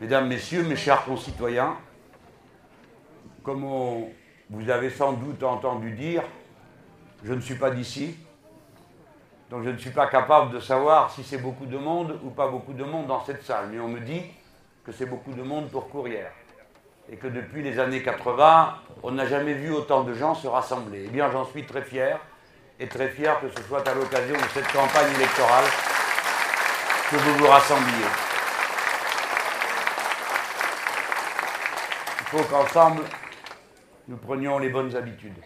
Mesdames, Messieurs, mes chers concitoyens, comme vous avez sans doute entendu dire, je ne suis pas d'ici, donc je ne suis pas capable de savoir si c'est beaucoup de monde ou pas beaucoup de monde dans cette salle. Mais on me dit que c'est beaucoup de monde pour Courrières. Et que depuis les années 80, on n'a jamais vu autant de gens se rassembler. Eh bien, j'en suis très fier, et très fier que ce soit à l'occasion de cette campagne électorale que vous vous rassembliez. Faut qu'ensemble, nous prenions les bonnes habitudes.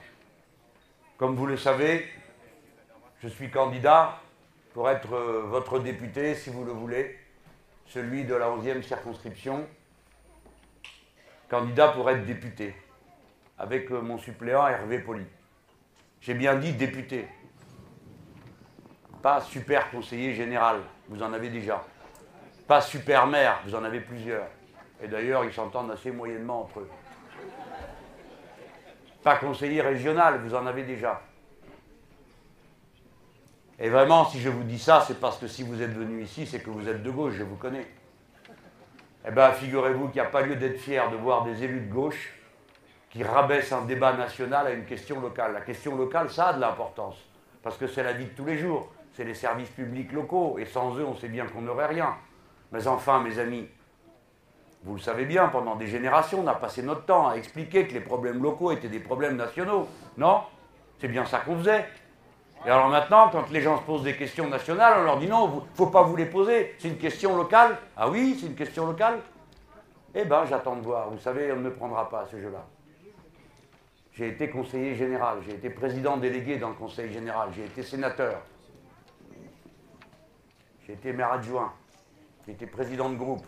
Comme vous le savez, je suis candidat pour être euh, votre député, si vous le voulez, celui de la 11e circonscription, candidat pour être député, avec euh, mon suppléant Hervé Poli. J'ai bien dit député, pas super conseiller général, vous en avez déjà. Pas super maire, vous en avez plusieurs. Et d'ailleurs, ils s'entendent assez moyennement entre eux. Pas conseiller régional, vous en avez déjà. Et vraiment, si je vous dis ça, c'est parce que si vous êtes venu ici, c'est que vous êtes de gauche, je vous connais. Eh bien, figurez-vous qu'il n'y a pas lieu d'être fier de voir des élus de gauche qui rabaissent un débat national à une question locale. La question locale, ça a de l'importance, parce que c'est la vie de tous les jours, c'est les services publics locaux, et sans eux, on sait bien qu'on n'aurait rien. Mais enfin, mes amis, vous le savez bien, pendant des générations, on a passé notre temps à expliquer que les problèmes locaux étaient des problèmes nationaux. Non C'est bien ça qu'on faisait. Et alors maintenant, quand les gens se posent des questions nationales, on leur dit non, il ne faut pas vous les poser, c'est une question locale. Ah oui, c'est une question locale Eh bien, j'attends de voir. Vous savez, on ne me prendra pas à ce jeu-là. J'ai été conseiller général, j'ai été président délégué dans le conseil général, j'ai été sénateur, j'ai été maire adjoint, j'ai été président de groupe.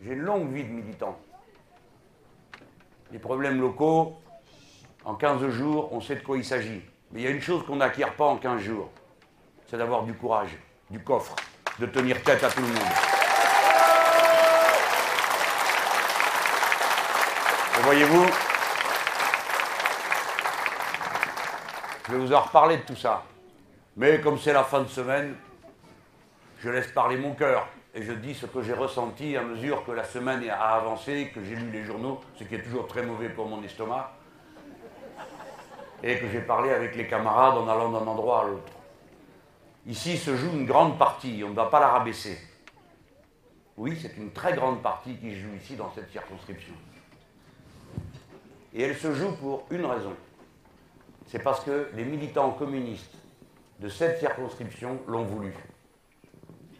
J'ai une longue vie de militant. Les problèmes locaux, en 15 jours, on sait de quoi il s'agit. Mais il y a une chose qu'on n'acquiert pas en 15 jours, c'est d'avoir du courage, du coffre, de tenir tête à tout le monde. Et voyez-vous, je vais vous en reparler de tout ça. Mais comme c'est la fin de semaine, je laisse parler mon cœur et je dis ce que j'ai ressenti à mesure que la semaine a avancé, que j'ai lu les journaux, ce qui est toujours très mauvais pour mon estomac et que j'ai parlé avec les camarades en allant d'un endroit à l'autre. Ici se joue une grande partie, on ne va pas la rabaisser. Oui, c'est une très grande partie qui se joue ici dans cette circonscription. Et elle se joue pour une raison. C'est parce que les militants communistes de cette circonscription l'ont voulu.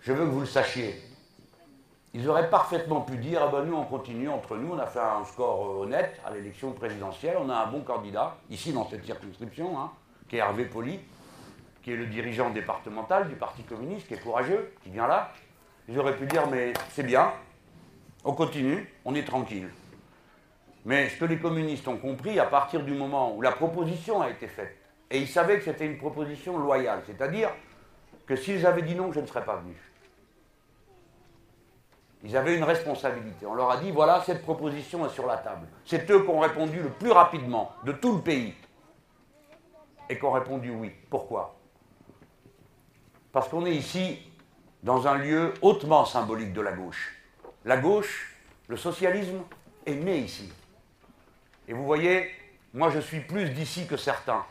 Je veux que vous le sachiez. Ils auraient parfaitement pu dire ah ben nous on continue entre nous, on a fait un score euh, honnête à l'élection présidentielle, on a un bon candidat, ici dans cette circonscription, hein, qui est Hervé Poli, qui est le dirigeant départemental du Parti communiste, qui est courageux, qui vient là. Ils auraient pu dire mais c'est bien, on continue, on est tranquille. Mais ce que les communistes ont compris à partir du moment où la proposition a été faite, et ils savaient que c'était une proposition loyale, c'est-à-dire que s'ils avaient dit non, je ne serais pas venu. Ils avaient une responsabilité. On leur a dit, voilà, cette proposition est sur la table. C'est eux qui ont répondu le plus rapidement de tout le pays. Et qui ont répondu oui. Pourquoi? Parce qu'on est ici dans un lieu hautement symbolique de la gauche. La gauche, le socialisme, est né ici. Et vous voyez, moi je suis plus d'ici que certains.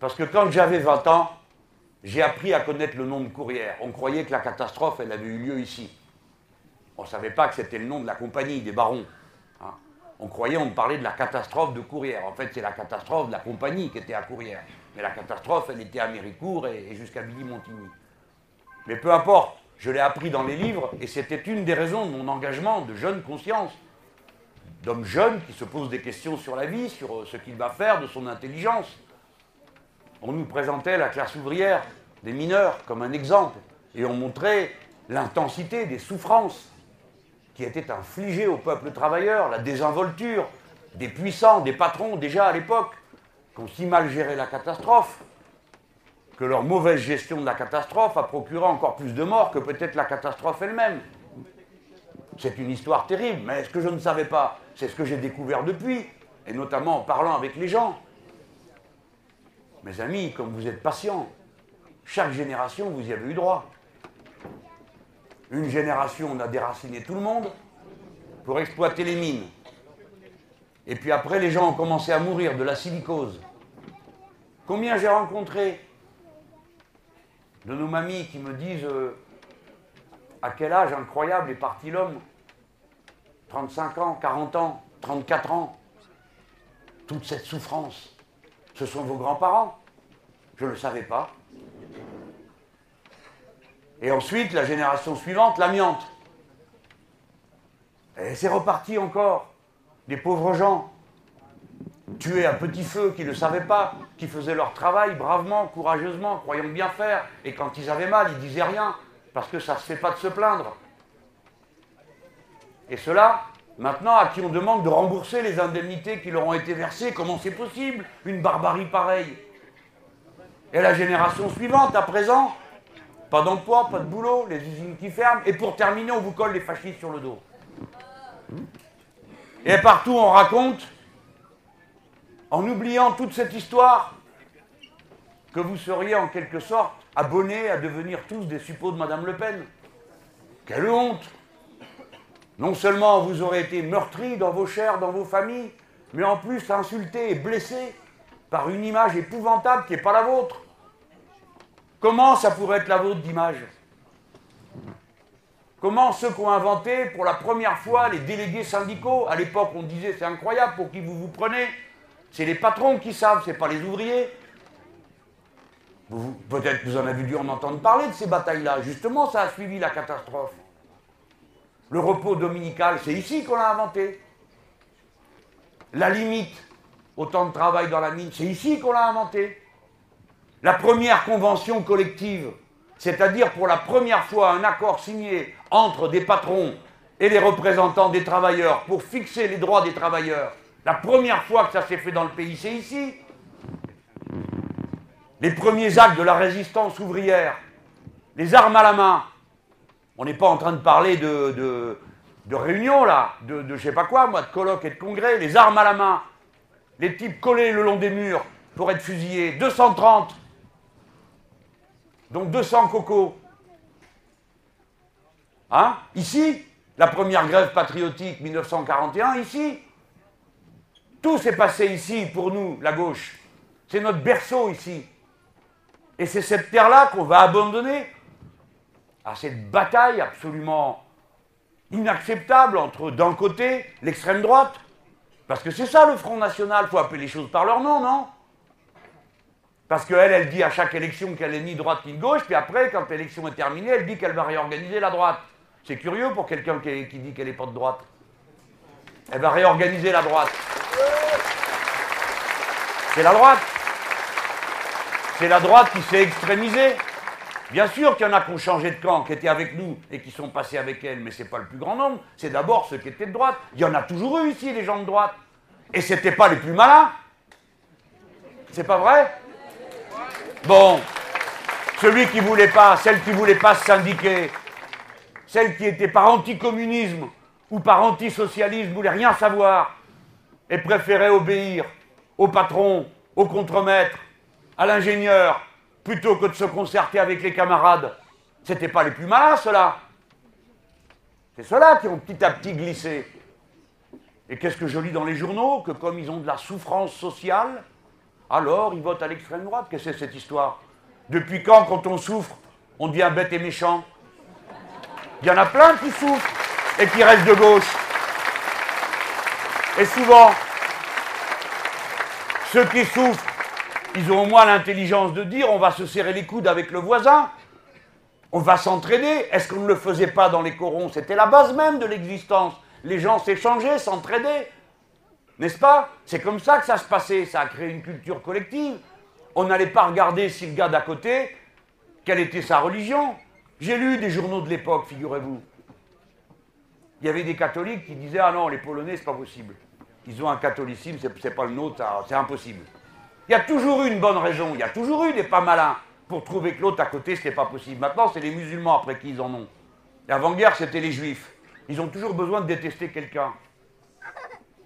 Parce que quand j'avais 20 ans, j'ai appris à connaître le nom de Courrières. On croyait que la catastrophe, elle avait eu lieu ici. On ne savait pas que c'était le nom de la compagnie, des barons. Hein. On croyait, on parlait de la catastrophe de Courrières. En fait, c'est la catastrophe de la compagnie qui était à Courrières. Mais la catastrophe, elle était à Méricourt et, jusqu'à Billy-Montigny. Mais peu importe, je l'ai appris dans les livres et c'était une des raisons de mon engagement de jeune conscience. D'homme jeune qui se pose des questions sur la vie, sur euh, ce qu'il va faire, de son intelligence. On nous présentait la classe ouvrière des mineurs comme un exemple et on montrait l'intensité des souffrances qui était infligé au peuple travailleur, la désinvolture des puissants, des patrons déjà à l'époque, qui ont si mal géré la catastrophe, que leur mauvaise gestion de la catastrophe a procuré encore plus de morts que peut-être la catastrophe elle-même. C'est une histoire terrible, mais ce que je ne savais pas, c'est ce que j'ai découvert depuis, et notamment en parlant avec les gens. Mes amis, comme vous êtes patients, chaque génération, vous y avez eu droit. Une génération, on a déraciné tout le monde. pour exploiter les mines. Et puis après, les gens ont commencé à mourir de la silicose. Combien j'ai rencontré de nos mamies qui me disent euh, à quel âge incroyable est parti l'homme? 35 ans, 40 ans, 34 ans. Toute cette souffrance, ce sont vos grands-parents. Je ne le savais pas. Et ensuite, la génération suivante, l'amiante. Et c'est reparti encore. Des pauvres gens, tués à petit feu, qui ne savaient pas, qui faisaient leur travail bravement, courageusement, croyant bien faire. Et quand ils avaient mal, ils disaient rien, parce que ça ne se fait pas de se plaindre. Et cela, maintenant, à qui on demande de rembourser les indemnités qui leur ont été versées, comment c'est possible? Une barbarie pareille. Et la génération suivante, à présent, pas d'emploi, pas de boulot, les usines qui ferment, et pour terminer, on vous colle les fascistes sur le dos. Et partout, on raconte, en oubliant toute cette histoire, que vous seriez en quelque sorte abonnés à devenir tous des suppôts de Madame Le Pen. Quelle honte Non seulement vous aurez été meurtris dans vos chairs, dans vos familles, mais en plus insultés et blessés par une image épouvantable qui n'est pas la vôtre. Comment ça pourrait être la vôtre d'image? Comment ceux qui ont inventé pour la première fois les délégués syndicaux, à l'époque on disait c'est incroyable pour qui vous vous prenez, c'est les patrons qui savent, c'est pas les ouvriers. Peut-être vous en avez dû en entendre parler de ces batailles-là. Justement, ça a suivi la catastrophe. Le repos dominical, c'est ici qu'on l'a inventé. La limite au temps de travail dans la mine, c'est ici qu'on l'a inventé. La première convention collective, c'est-à-dire pour la première fois un accord signé entre des patrons et les représentants des travailleurs pour fixer les droits des travailleurs, la première fois que ça s'est fait dans le pays, c'est ici. Les premiers actes de la résistance ouvrière, les armes à la main. On n'est pas en train de parler de, de, réunions, là, de, de je sais pas quoi, moi, de colloques et de congrès. Les armes à la main. Les types collés le long des murs pour être fusillés. 230 donc 200 cocos. Hein? Ici, la première grève patriotique 1941, ici? Tout s'est passé ici pour nous, la gauche. C'est notre berceau ici. Et c'est cette terre-là qu'on va abandonner à cette bataille absolument inacceptable entre, d'un côté, l'extrême droite, parce que c'est ça le Front National, il faut appeler les choses par leur nom, non? Parce qu'elle, elle dit à chaque élection qu'elle est ni droite ni gauche, puis après, quand l'élection est terminée, elle dit qu'elle va réorganiser la droite. C'est curieux pour quelqu'un qui, dit qu'elle n'est pas de droite. Elle va réorganiser la droite. C'est la droite. C'est la droite qui s'est extrémisée. Bien sûr qu'il y en a qui ont changé de camp, qui étaient avec nous et qui sont passés avec elle, mais ce n'est pas le plus grand nombre. C'est d'abord ceux qui étaient de droite. Il y en a toujours eu ici, les gens de droite. Et ce n'étaient pas les plus malins. C'est pas vrai? Bon, celui qui voulait pas, celle qui voulait pas se syndiquer, celle qui était par anticommunisme ou par antisocialisme, voulait rien savoir et préférait obéir au patron, au contremaître, à l'ingénieur, plutôt que de se concerter avec les camarades. C'était pas les plus malins, ceux-là. C'est ceux-là qui ont petit à petit glissé. Et qu'est-ce que je lis dans les journaux? Que comme ils ont de la souffrance sociale, alors ils votent à l'extrême droite. Qu'est-ce que c'est cette histoire? Depuis quand, quand on souffre, on devient bête et méchant? Il y en a plein qui souffrent et qui restent de gauche. Et souvent, ceux qui souffrent, ils ont au moins l'intelligence de dire on va se serrer les coudes avec le voisin, on va s'entraider. Est-ce qu'on ne le faisait pas dans les corons? C'était la base même de l'existence. Les gens s'échangeaient, s'entraidaient. N'est-ce pas? C'est comme ça que ça se passait, ça a créé une culture collective. On n'allait pas regarder si le gars d'à côté, quelle était sa religion? J'ai lu des journaux de l'époque, figurez-vous. Il y avait des catholiques qui disaient Ah non, les Polonais, c'est pas possible. Ils ont un catholicisme, c'est pas le nôtre, c'est impossible. Il y a toujours eu une bonne raison, il y a toujours eu des pas malins pour trouver que l'autre à côté, ce n'est pas possible. Maintenant, c'est les musulmans après qui ils en ont. L'avant-guerre, c'était les juifs. Ils ont toujours besoin de détester quelqu'un.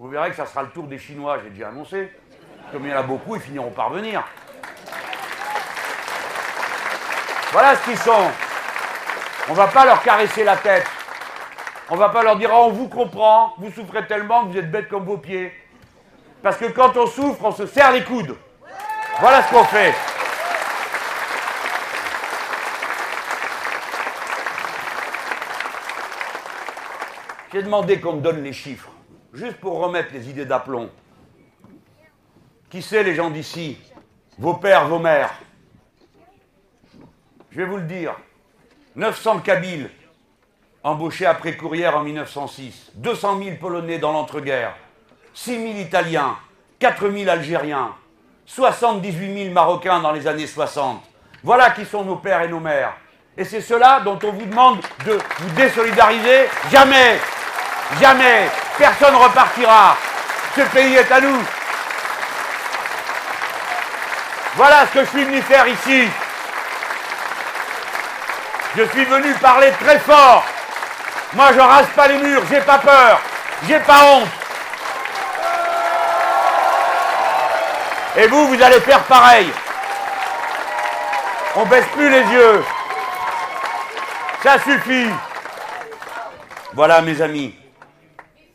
Vous verrez que ça sera le tour des Chinois, j'ai déjà annoncé. Comme il y en a beaucoup, ils finiront par venir. Voilà ce qu'ils sont. On ne va pas leur caresser la tête. On va pas leur dire, oh, on vous comprend, vous souffrez tellement que vous êtes bêtes comme vos pieds. Parce que quand on souffre, on se serre les coudes. Voilà ce qu'on fait. J'ai demandé qu'on me donne les chiffres, juste pour remettre les idées d'aplomb. Qui sait les gens d'ici? Vos pères, vos mères Je vais vous le dire. 900 Kabyles embauchés après Courrières en 1906, 200 000 Polonais dans l'entre-guerre, 6 000 Italiens, 4 000 Algériens, 78 000 Marocains dans les années 60. Voilà qui sont nos pères et nos mères. Et c'est cela dont on vous demande de vous désolidariser. Jamais, jamais, personne ne repartira. Ce pays est à nous. Voilà ce que je suis venu faire ici. Je suis venu parler très fort. Moi, je rase pas les murs, j'ai pas peur, j'ai pas honte. Et vous, vous allez faire pareil. On baisse plus les yeux. Ça suffit. Voilà, mes amis.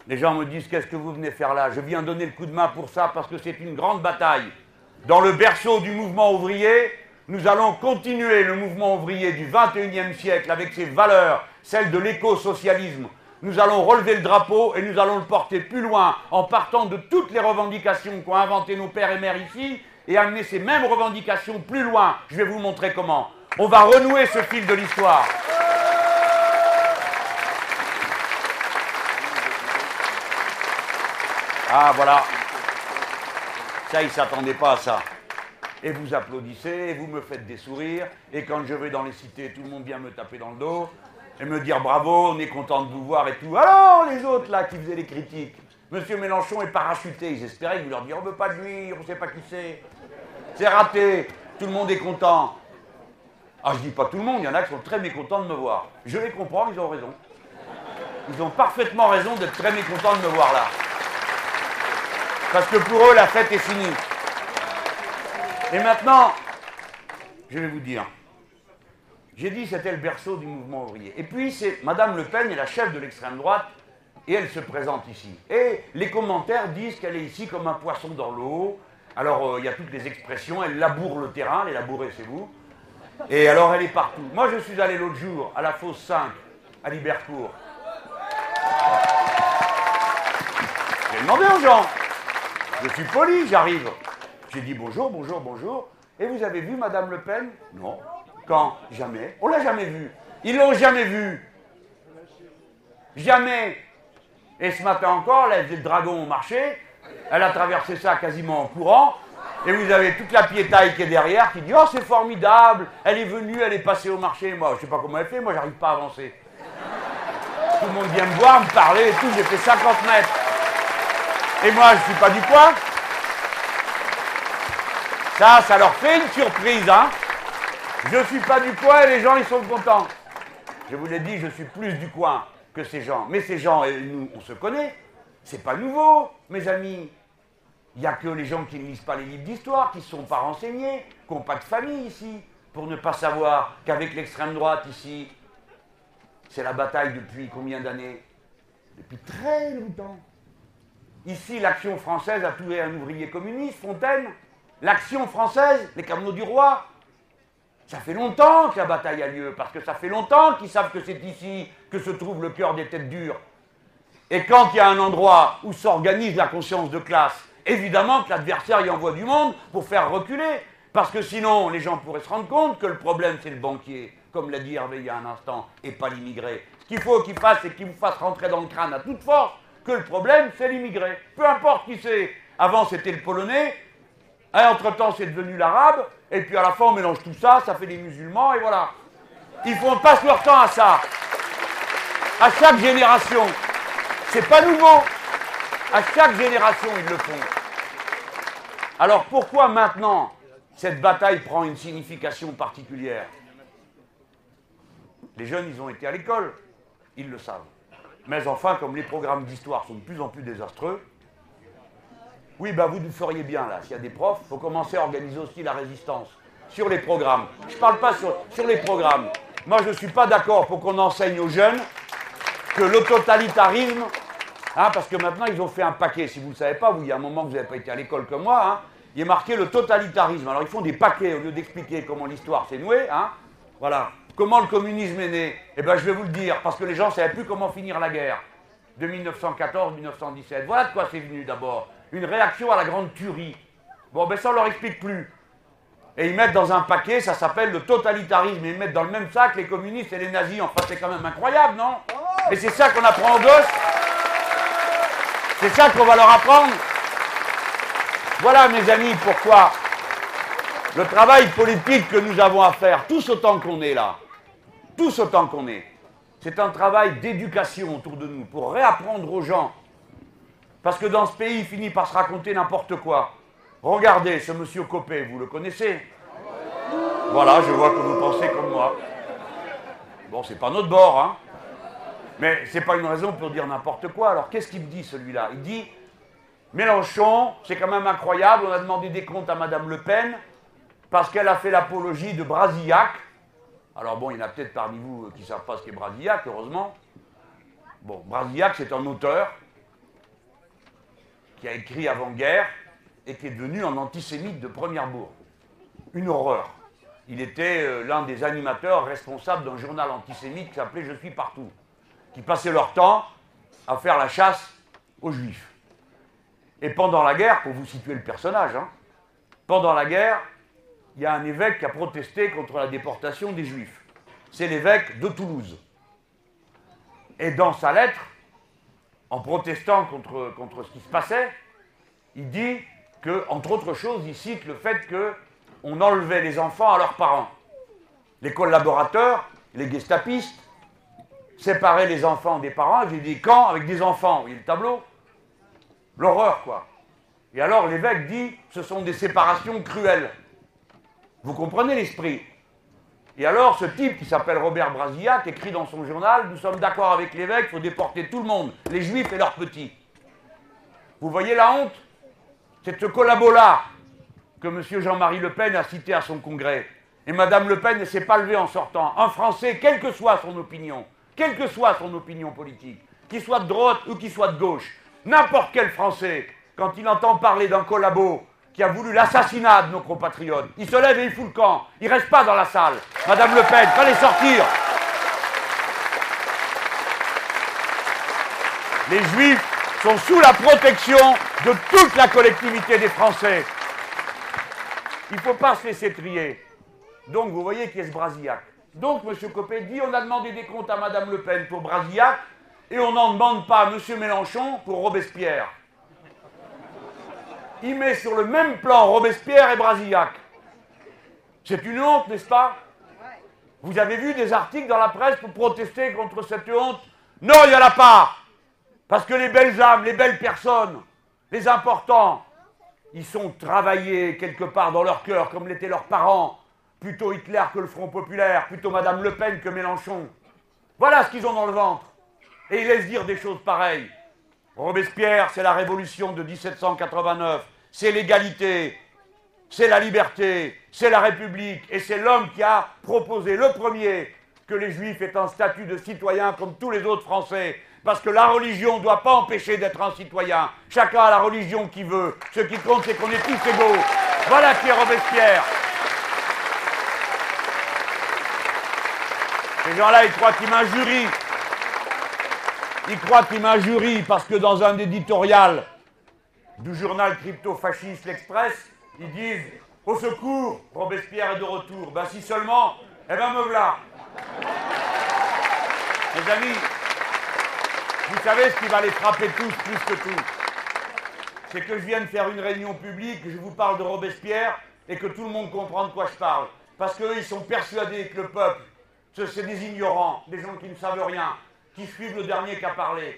Les gens me disent qu'est-ce que vous venez faire là? Je viens donner le coup de main pour ça parce que c'est une grande bataille. Dans le berceau du mouvement ouvrier, nous allons continuer le mouvement ouvrier du 21e siècle avec ses valeurs, celles de l'éco-socialisme. Nous allons relever le drapeau et nous allons le porter plus loin en partant de toutes les revendications qu'ont inventées nos pères et mères ici et amener ces mêmes revendications plus loin. Je vais vous montrer comment. On va renouer ce fil de l'histoire. Ah voilà. Ça, ils ne s'attendaient pas à ça et vous applaudissez, et vous me faites des sourires, et quand je vais dans les cités, tout le monde vient me taper dans le dos, et me dire bravo, on est content de vous voir et tout. Alors, les autres là qui faisaient les critiques, Monsieur Mélenchon est parachuté, ils espéraient que vous leur disiez on ne veut pas de lui, on ne sait pas qui c'est. C'est raté, tout le monde est content. Ah, je dis pas tout le monde, il y en a qui sont très mécontents de me voir. Je les comprends, ils ont raison. Ils ont parfaitement raison d'être très mécontents de me voir là. Parce que pour eux, la fête est finie. Et maintenant, je vais vous dire, j'ai dit c'était le berceau du mouvement ouvrier. Et puis c'est Madame Le Pen est la chef de l'extrême droite et elle se présente ici. Et les commentaires disent qu'elle est ici comme un poisson dans l'eau. Alors euh, il y a toutes les expressions, elle laboure le terrain, elle est labourée c'est vous. Et alors elle est partout. Moi je suis allé l'autre jour à la fosse 5, à Libercourt. J'ai demandé aux gens. Je suis poli, j'arrive. J'ai dit bonjour, bonjour, bonjour. Et vous avez vu Madame Le Pen? Non. Quand? Jamais. On l'a jamais vue. Ils l'ont jamais vue. Jamais. Et ce matin encore, là, le dragon au marché. Elle a traversé ça quasiment en courant. Et vous avez toute la piétaille qui est derrière qui dit Oh, c'est formidable, elle est venue, elle est passée au marché. Moi, je ne sais pas comment elle fait, moi, j'arrive pas à avancer. Tout le monde vient me voir, me parler et tout, j'ai fait 50 mètres. Et moi, je ne suis pas du coin. Ça, ça leur fait une surprise, hein Je ne suis pas du coin et les gens, ils sont contents. Je vous l'ai dit, je suis plus du coin que ces gens. Mais ces gens, nous, on se connaît. C'est pas nouveau, mes amis. Il n'y a que les gens qui ne lisent pas les livres d'histoire, qui ne sont pas renseignés, qui n'ont pas de famille ici, pour ne pas savoir qu'avec l'extrême droite ici, c'est la bataille depuis combien d'années? Depuis très longtemps. Ici, l'action française a tué un ouvrier communiste, Fontaine. L'action française, les camions du roi, ça fait longtemps que la bataille a lieu, parce que ça fait longtemps qu'ils savent que c'est ici que se trouve le cœur des têtes dures. Et quand il y a un endroit où s'organise la conscience de classe, évidemment que l'adversaire y envoie du monde pour faire reculer, parce que sinon les gens pourraient se rendre compte que le problème c'est le banquier, comme l'a dit Hervé il y a un instant, et pas l'immigré. Ce qu'il faut qu'il fasse, c'est qu'il vous fasse rentrer dans le crâne à toute force que le problème c'est l'immigré. Peu importe qui c'est. Avant c'était le polonais, entre-temps, c'est devenu l'arabe, et puis à la fin, on mélange tout ça, ça fait des musulmans, et voilà. Ils font passe leur temps à ça. À chaque génération. C'est pas nouveau. À chaque génération, ils le font. Alors pourquoi maintenant cette bataille prend une signification particulière? Les jeunes, ils ont été à l'école, ils le savent. Mais enfin, comme les programmes d'histoire sont de plus en plus désastreux, oui, bah vous nous feriez bien là. S'il y a des profs, il faut commencer à organiser aussi la résistance sur les programmes. Je ne parle pas sur, les programmes. Moi, je ne suis pas d'accord pour qu'on enseigne aux jeunes que le totalitarisme, hein, parce que maintenant ils ont fait un paquet, si vous ne savez pas, vous, il y a un moment que vous n'avez pas été à l'école comme moi, hein, il est marqué le totalitarisme. Alors ils font des paquets au lieu d'expliquer comment l'histoire s'est nouée. Hein, voilà. Comment le communisme est né? Eh bien je vais vous le dire, parce que les gens ne savaient plus comment finir la guerre de 1914-1917. Voilà de quoi c'est venu d'abord. Une réaction à la grande tuerie. Bon, ben ça on leur explique plus. Et ils mettent dans un paquet, ça s'appelle le totalitarisme. Ils mettent dans le même sac les communistes et les nazis. Enfin, c'est quand même incroyable, non? Et c'est ça qu'on apprend aux gosses. C'est ça qu'on va leur apprendre. Voilà, mes amis, pourquoi le travail politique que nous avons à faire, tous autant qu'on est là, tous autant qu'on est, c'est un travail d'éducation autour de nous, pour réapprendre aux gens. Parce que dans ce pays, il finit par se raconter n'importe quoi. Regardez ce monsieur Copé, vous le connaissez? Voilà, je vois que vous pensez comme moi. Bon, c'est pas notre bord, hein Mais c'est pas une raison pour dire n'importe quoi. Alors qu'est-ce qu'il me dit celui-là? Il dit Mélenchon, c'est quand même incroyable, on a demandé des comptes à Madame Le Pen parce qu'elle a fait l'apologie de Brasillac. Alors bon, il y en a peut-être parmi vous qui ne savent pas ce qu'est Brasillac, heureusement. Bon, Brasillac, c'est un auteur qui a écrit avant-guerre et qui est devenu un antisémite de première bourre. Une horreur. Il était euh, l'un des animateurs responsables d'un journal antisémite qui s'appelait Je suis partout, qui passait leur temps à faire la chasse aux juifs. Et pendant la guerre, pour vous situer le personnage, hein, pendant la guerre, il y a un évêque qui a protesté contre la déportation des juifs. C'est l'évêque de Toulouse. Et dans sa lettre, en protestant contre, ce qui se passait, il dit que, entre autres choses, il cite le fait qu'on enlevait les enfants à leurs parents. Les collaborateurs, les gestapistes, séparaient les enfants des parents, j'ai des camps avec des enfants, voyez le tableau L'horreur, quoi. Et alors l'évêque dit, ce sont des séparations cruelles. Vous comprenez l'esprit Et alors ce type qui s'appelle Robert Brasillac écrit dans son journal, nous sommes d'accord avec l'évêque, il faut déporter tout le monde, les juifs et leurs petits. Vous voyez la honte? C'est ce collabo-là que M. Jean-Marie Le Pen a cité à son congrès. Et Mme Le Pen ne s'est pas levée en sortant. Un Français, quelle que soit son opinion, quelle que soit son opinion politique, qu'il soit de droite ou qu'il soit de gauche, N'importe quel Français, quand il entend parler d'un collabo qui a voulu l'assassinat de nos compatriotes, il se lève et il fout le camp. Il reste pas dans la salle. Madame Le Pen, fallait sortir. Les Juifs sont sous la protection de toute la collectivité des Français. Il ne faut pas se laisser trier. Donc, vous voyez qui est ce Brasillac. Donc, M. Copé dit on a demandé des comptes à Madame Le Pen pour Brasillac et on n'en demande pas à M. Mélenchon pour Robespierre. Il met sur le même plan Robespierre et Brasillac. C'est une honte, n'est-ce pas? Vous avez vu des articles dans la presse pour protester contre cette honte? Non, il n'y en a pas Parce que les belles âmes, les belles personnes, les importants, ils sont travaillés quelque part dans leur cœur, comme l'étaient leurs parents. Plutôt Hitler que le Front Populaire, plutôt Madame Le Pen que Mélenchon. Voilà ce qu'ils ont dans le ventre. Et il laisse dire des choses pareilles. Robespierre, c'est la révolution de 1789, c'est l'égalité, c'est la liberté, c'est la République, et c'est l'homme qui a proposé le premier que les Juifs aient un statut de citoyen comme tous les autres Français, parce que la religion ne doit pas empêcher d'être un citoyen. Chacun a la religion qu'il veut. Ce qui compte, c'est qu'on est tous égaux. Voilà qui est Robespierre. Ces gens-là, ils croient qu'ils m'injurient. Il croit qu'il m'injurie parce que dans un éditorial du journal crypto-fasciste L'Express, ils disent Au secours, Robespierre est de retour. Ben si seulement, eh ben me voilà. Mes amis, vous savez ce qui va les frapper tous plus que tout C'est que je viens de faire une réunion publique, je vous parle de Robespierre et que tout le monde comprend de quoi je parle. Parce qu'eux, ils sont persuadés que le peuple, c'est des ignorants, des gens qui ne savent rien, qui suivent le dernier qui a parlé.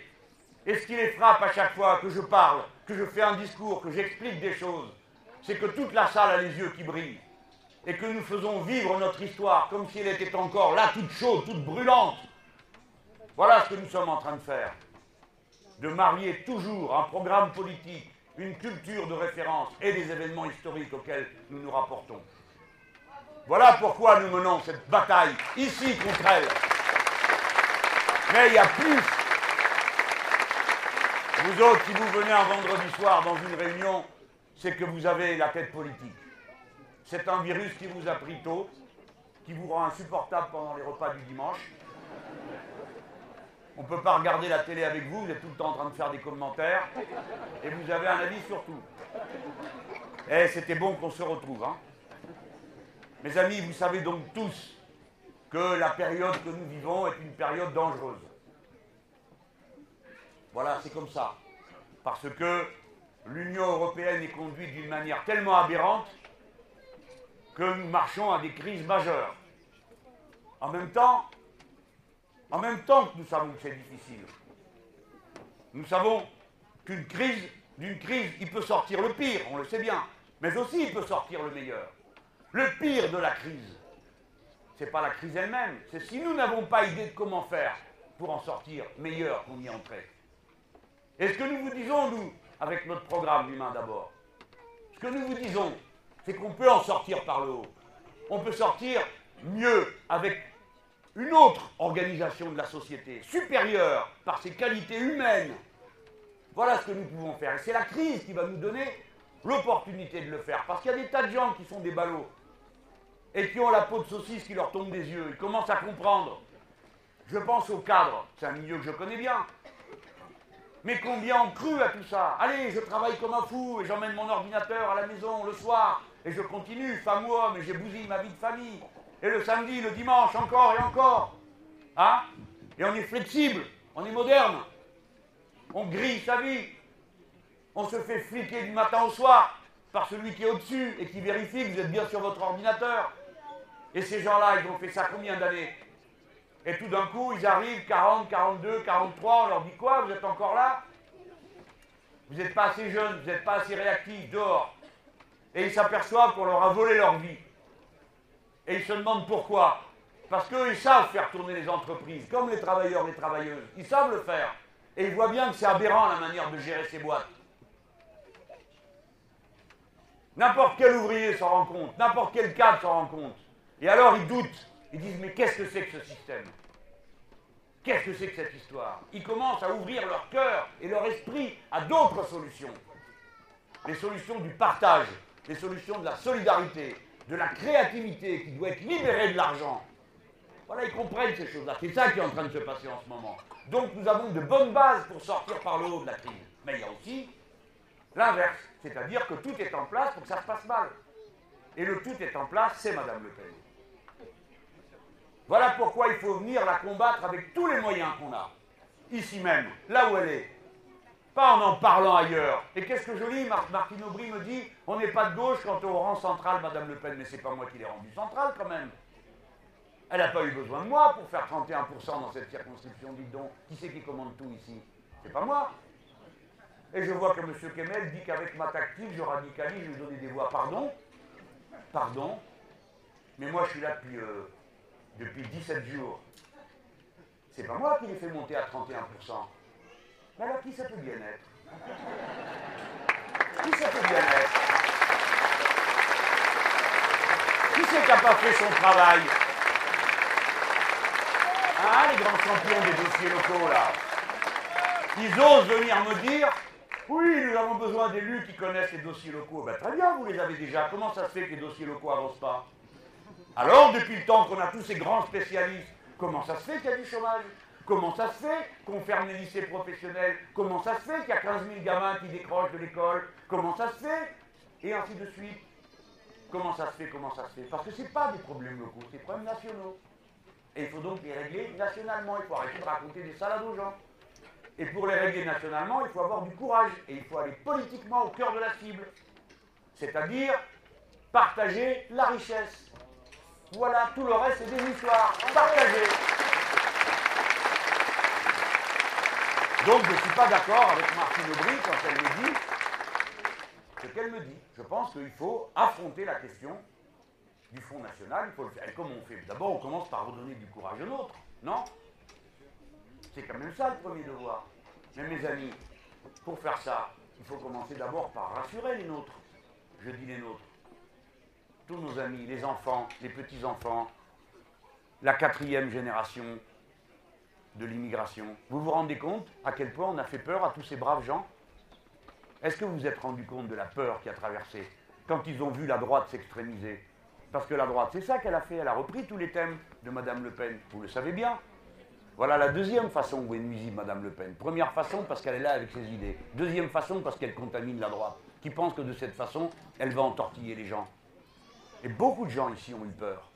Et ce qui les frappe à chaque fois que je parle, que je fais un discours, que j'explique des choses, c'est que toute la salle a les yeux qui brillent. Et que nous faisons vivre notre histoire comme si elle était encore là, toute chaude, toute brûlante. Voilà ce que nous sommes en train de faire. De marier toujours un programme politique, une culture de référence et des événements historiques auxquels nous nous rapportons. Voilà pourquoi nous menons cette bataille ici contre elle. Mais il y a plus, Vous autres, si vous venez un vendredi soir dans une réunion, c'est que vous avez la tête politique. C'est un virus qui vous a pris tôt, qui vous rend insupportable pendant les repas du dimanche. On ne peut pas regarder la télé avec vous, vous êtes tout le temps en train de faire des commentaires, et vous avez un avis sur tout. Eh, c'était bon qu'on se retrouve. Hein. Mes amis, vous savez donc tous que la période que nous vivons est une période dangereuse. Voilà, c'est comme ça. Parce que l'Union européenne est conduite d'une manière tellement aberrante que nous marchons à des crises majeures. En même temps, en même temps que nous savons que c'est difficile, nous savons qu'une crise, d'une crise, il peut sortir le pire, on le sait bien, mais aussi il peut sortir le meilleur. Le pire de la crise, ce n'est pas la crise elle-même, c'est si nous n'avons pas idée de comment faire pour en sortir meilleur qu'on y entrait. Et ce que nous vous disons, nous, avec notre programme L'humain d'abord, ce que nous vous disons, c'est qu'on peut en sortir par le haut. On peut sortir mieux avec une autre organisation de la société, supérieure par ses qualités humaines. Voilà ce que nous pouvons faire. Et c'est la crise qui va nous donner l'opportunité de le faire. Parce qu'il y a des tas de gens qui sont des ballots et qui ont la peau de saucisse qui leur tombe des yeux. Ils commencent à comprendre. Je pense au cadre, c'est un milieu que je connais bien. Mais combien ont cru à tout ça? Allez, je travaille comme un fou et j'emmène mon ordinateur à la maison le soir et je continue, femme ou homme, et j'ai bousillé ma vie de famille. Et le samedi, le dimanche, encore et encore. Hein? Et on est flexible, on est moderne. On grille sa vie. On se fait fliquer du matin au soir par celui qui est au-dessus et qui vérifie que vous êtes bien sur votre ordinateur. Et ces gens-là, ils ont fait ça combien d'années Et tout d'un coup, ils arrivent 40, 42, 43, on leur dit quoi Vous êtes encore là Vous n'êtes pas assez jeune, vous n'êtes pas assez réactif, dehors. Et ils s'aperçoivent qu'on leur a volé leur vie. Et ils se demandent pourquoi. Parce qu'ils savent faire tourner les entreprises, comme les travailleurs, les travailleuses. Ils savent le faire. Et ils voient bien que c'est aberrant la manière de gérer ces boîtes. N'importe quel ouvrier s'en rend compte, n'importe quel cadre s'en rend compte. Et alors ils doutent. Ils disent mais qu'est-ce que c'est que ce système? Qu'est-ce que c'est que cette histoire? Ils commencent à ouvrir leur cœur et leur esprit à d'autres solutions. Les solutions du partage, les solutions de la solidarité, de la créativité qui doit être libérée de l'argent. Voilà, ils comprennent ces choses-là. C'est ça qui est en train de se passer en ce moment. Donc nous avons de bonnes bases pour sortir par le haut de la crise. Mais il y a aussi l'inverse, c'est-à-dire que tout est en place pour que ça se passe mal. Et le tout est en place, c'est Madame Le Pen. Voilà pourquoi il faut venir la combattre avec tous les moyens qu'on a. Ici même, là où elle est. Pas en en parlant ailleurs. Et qu'est-ce que je lis Martine Aubry me dit on n'est pas de gauche quand on rend central Madame Le Pen, mais c'est pas moi qui l'ai rendu central quand même. Elle n'a pas eu besoin de moi pour faire 31% dans cette circonscription, dites donc. Qui c'est qui commande tout ici? C'est pas moi. Et je vois que M. Kemel dit qu'avec ma tactique, je radicalise, je lui donne des voix. Pardon? Pardon? Mais moi, je suis là depuis, euh, depuis 17 jours. C'est pas moi qui l'ai fait monter à 31%. Mais alors, qui ça peut bien être? Qui ça peut bien être? Qui c'est qui n'a pas fait son travail? Hein, les grands champions des dossiers locaux, là Ils osent venir me dire oui, nous avons besoin d'élus qui connaissent les dossiers locaux. Ben, très bien, vous les avez déjà. Comment ça se fait que les dossiers locaux n'avancent pas? Alors, depuis le temps qu'on a tous ces grands spécialistes, comment ça se fait qu'il y a du chômage? Comment ça se fait qu'on ferme les lycées professionnels? Comment ça se fait qu'il y a 15 000 gamins qui décrochent de l'école? Comment ça se fait? Et ainsi de suite. Comment ça se fait? Comment ça se fait? Parce que ce n'est pas des problèmes locaux, c'est des problèmes nationaux. Et il faut donc les régler nationalement. Il faut arrêter de raconter des salades aux gens. Et pour les régler nationalement, il faut avoir du courage. Et il faut aller politiquement au cœur de la cible. C'est-à-dire partager la richesse. Voilà, tout le reste, c'est des histoires. Partager. Donc je ne suis pas d'accord avec Martine Aubry quand elle me dit ce qu'elle me dit. Je pense qu'il faut affronter la question du Fonds national, il faut le faire. Et comment on fait D'abord, on commence par redonner du courage aux nôtres, non? C'est quand même ça le premier devoir. Mais mes amis, pour faire ça, il faut commencer d'abord par rassurer les nôtres. Je dis les nôtres. Tous nos amis, les enfants, les petits-enfants, la quatrième génération, de l'immigration. Vous vous rendez compte à quel point on a fait peur à tous ces braves gens? Est-ce que vous vous êtes rendu compte de la peur qui a traversé quand ils ont vu la droite s'extrémiser? Parce que la droite, c'est ça qu'elle a fait, elle a repris tous les thèmes de Madame Le Pen, vous le savez bien. Voilà la deuxième façon où est nuisible Madame Le Pen. Première façon parce qu'elle est là avec ses idées. Deuxième façon parce qu'elle contamine la droite, qui pense que de cette façon, elle va entortiller les gens. Et beaucoup de gens ici ont eu peur.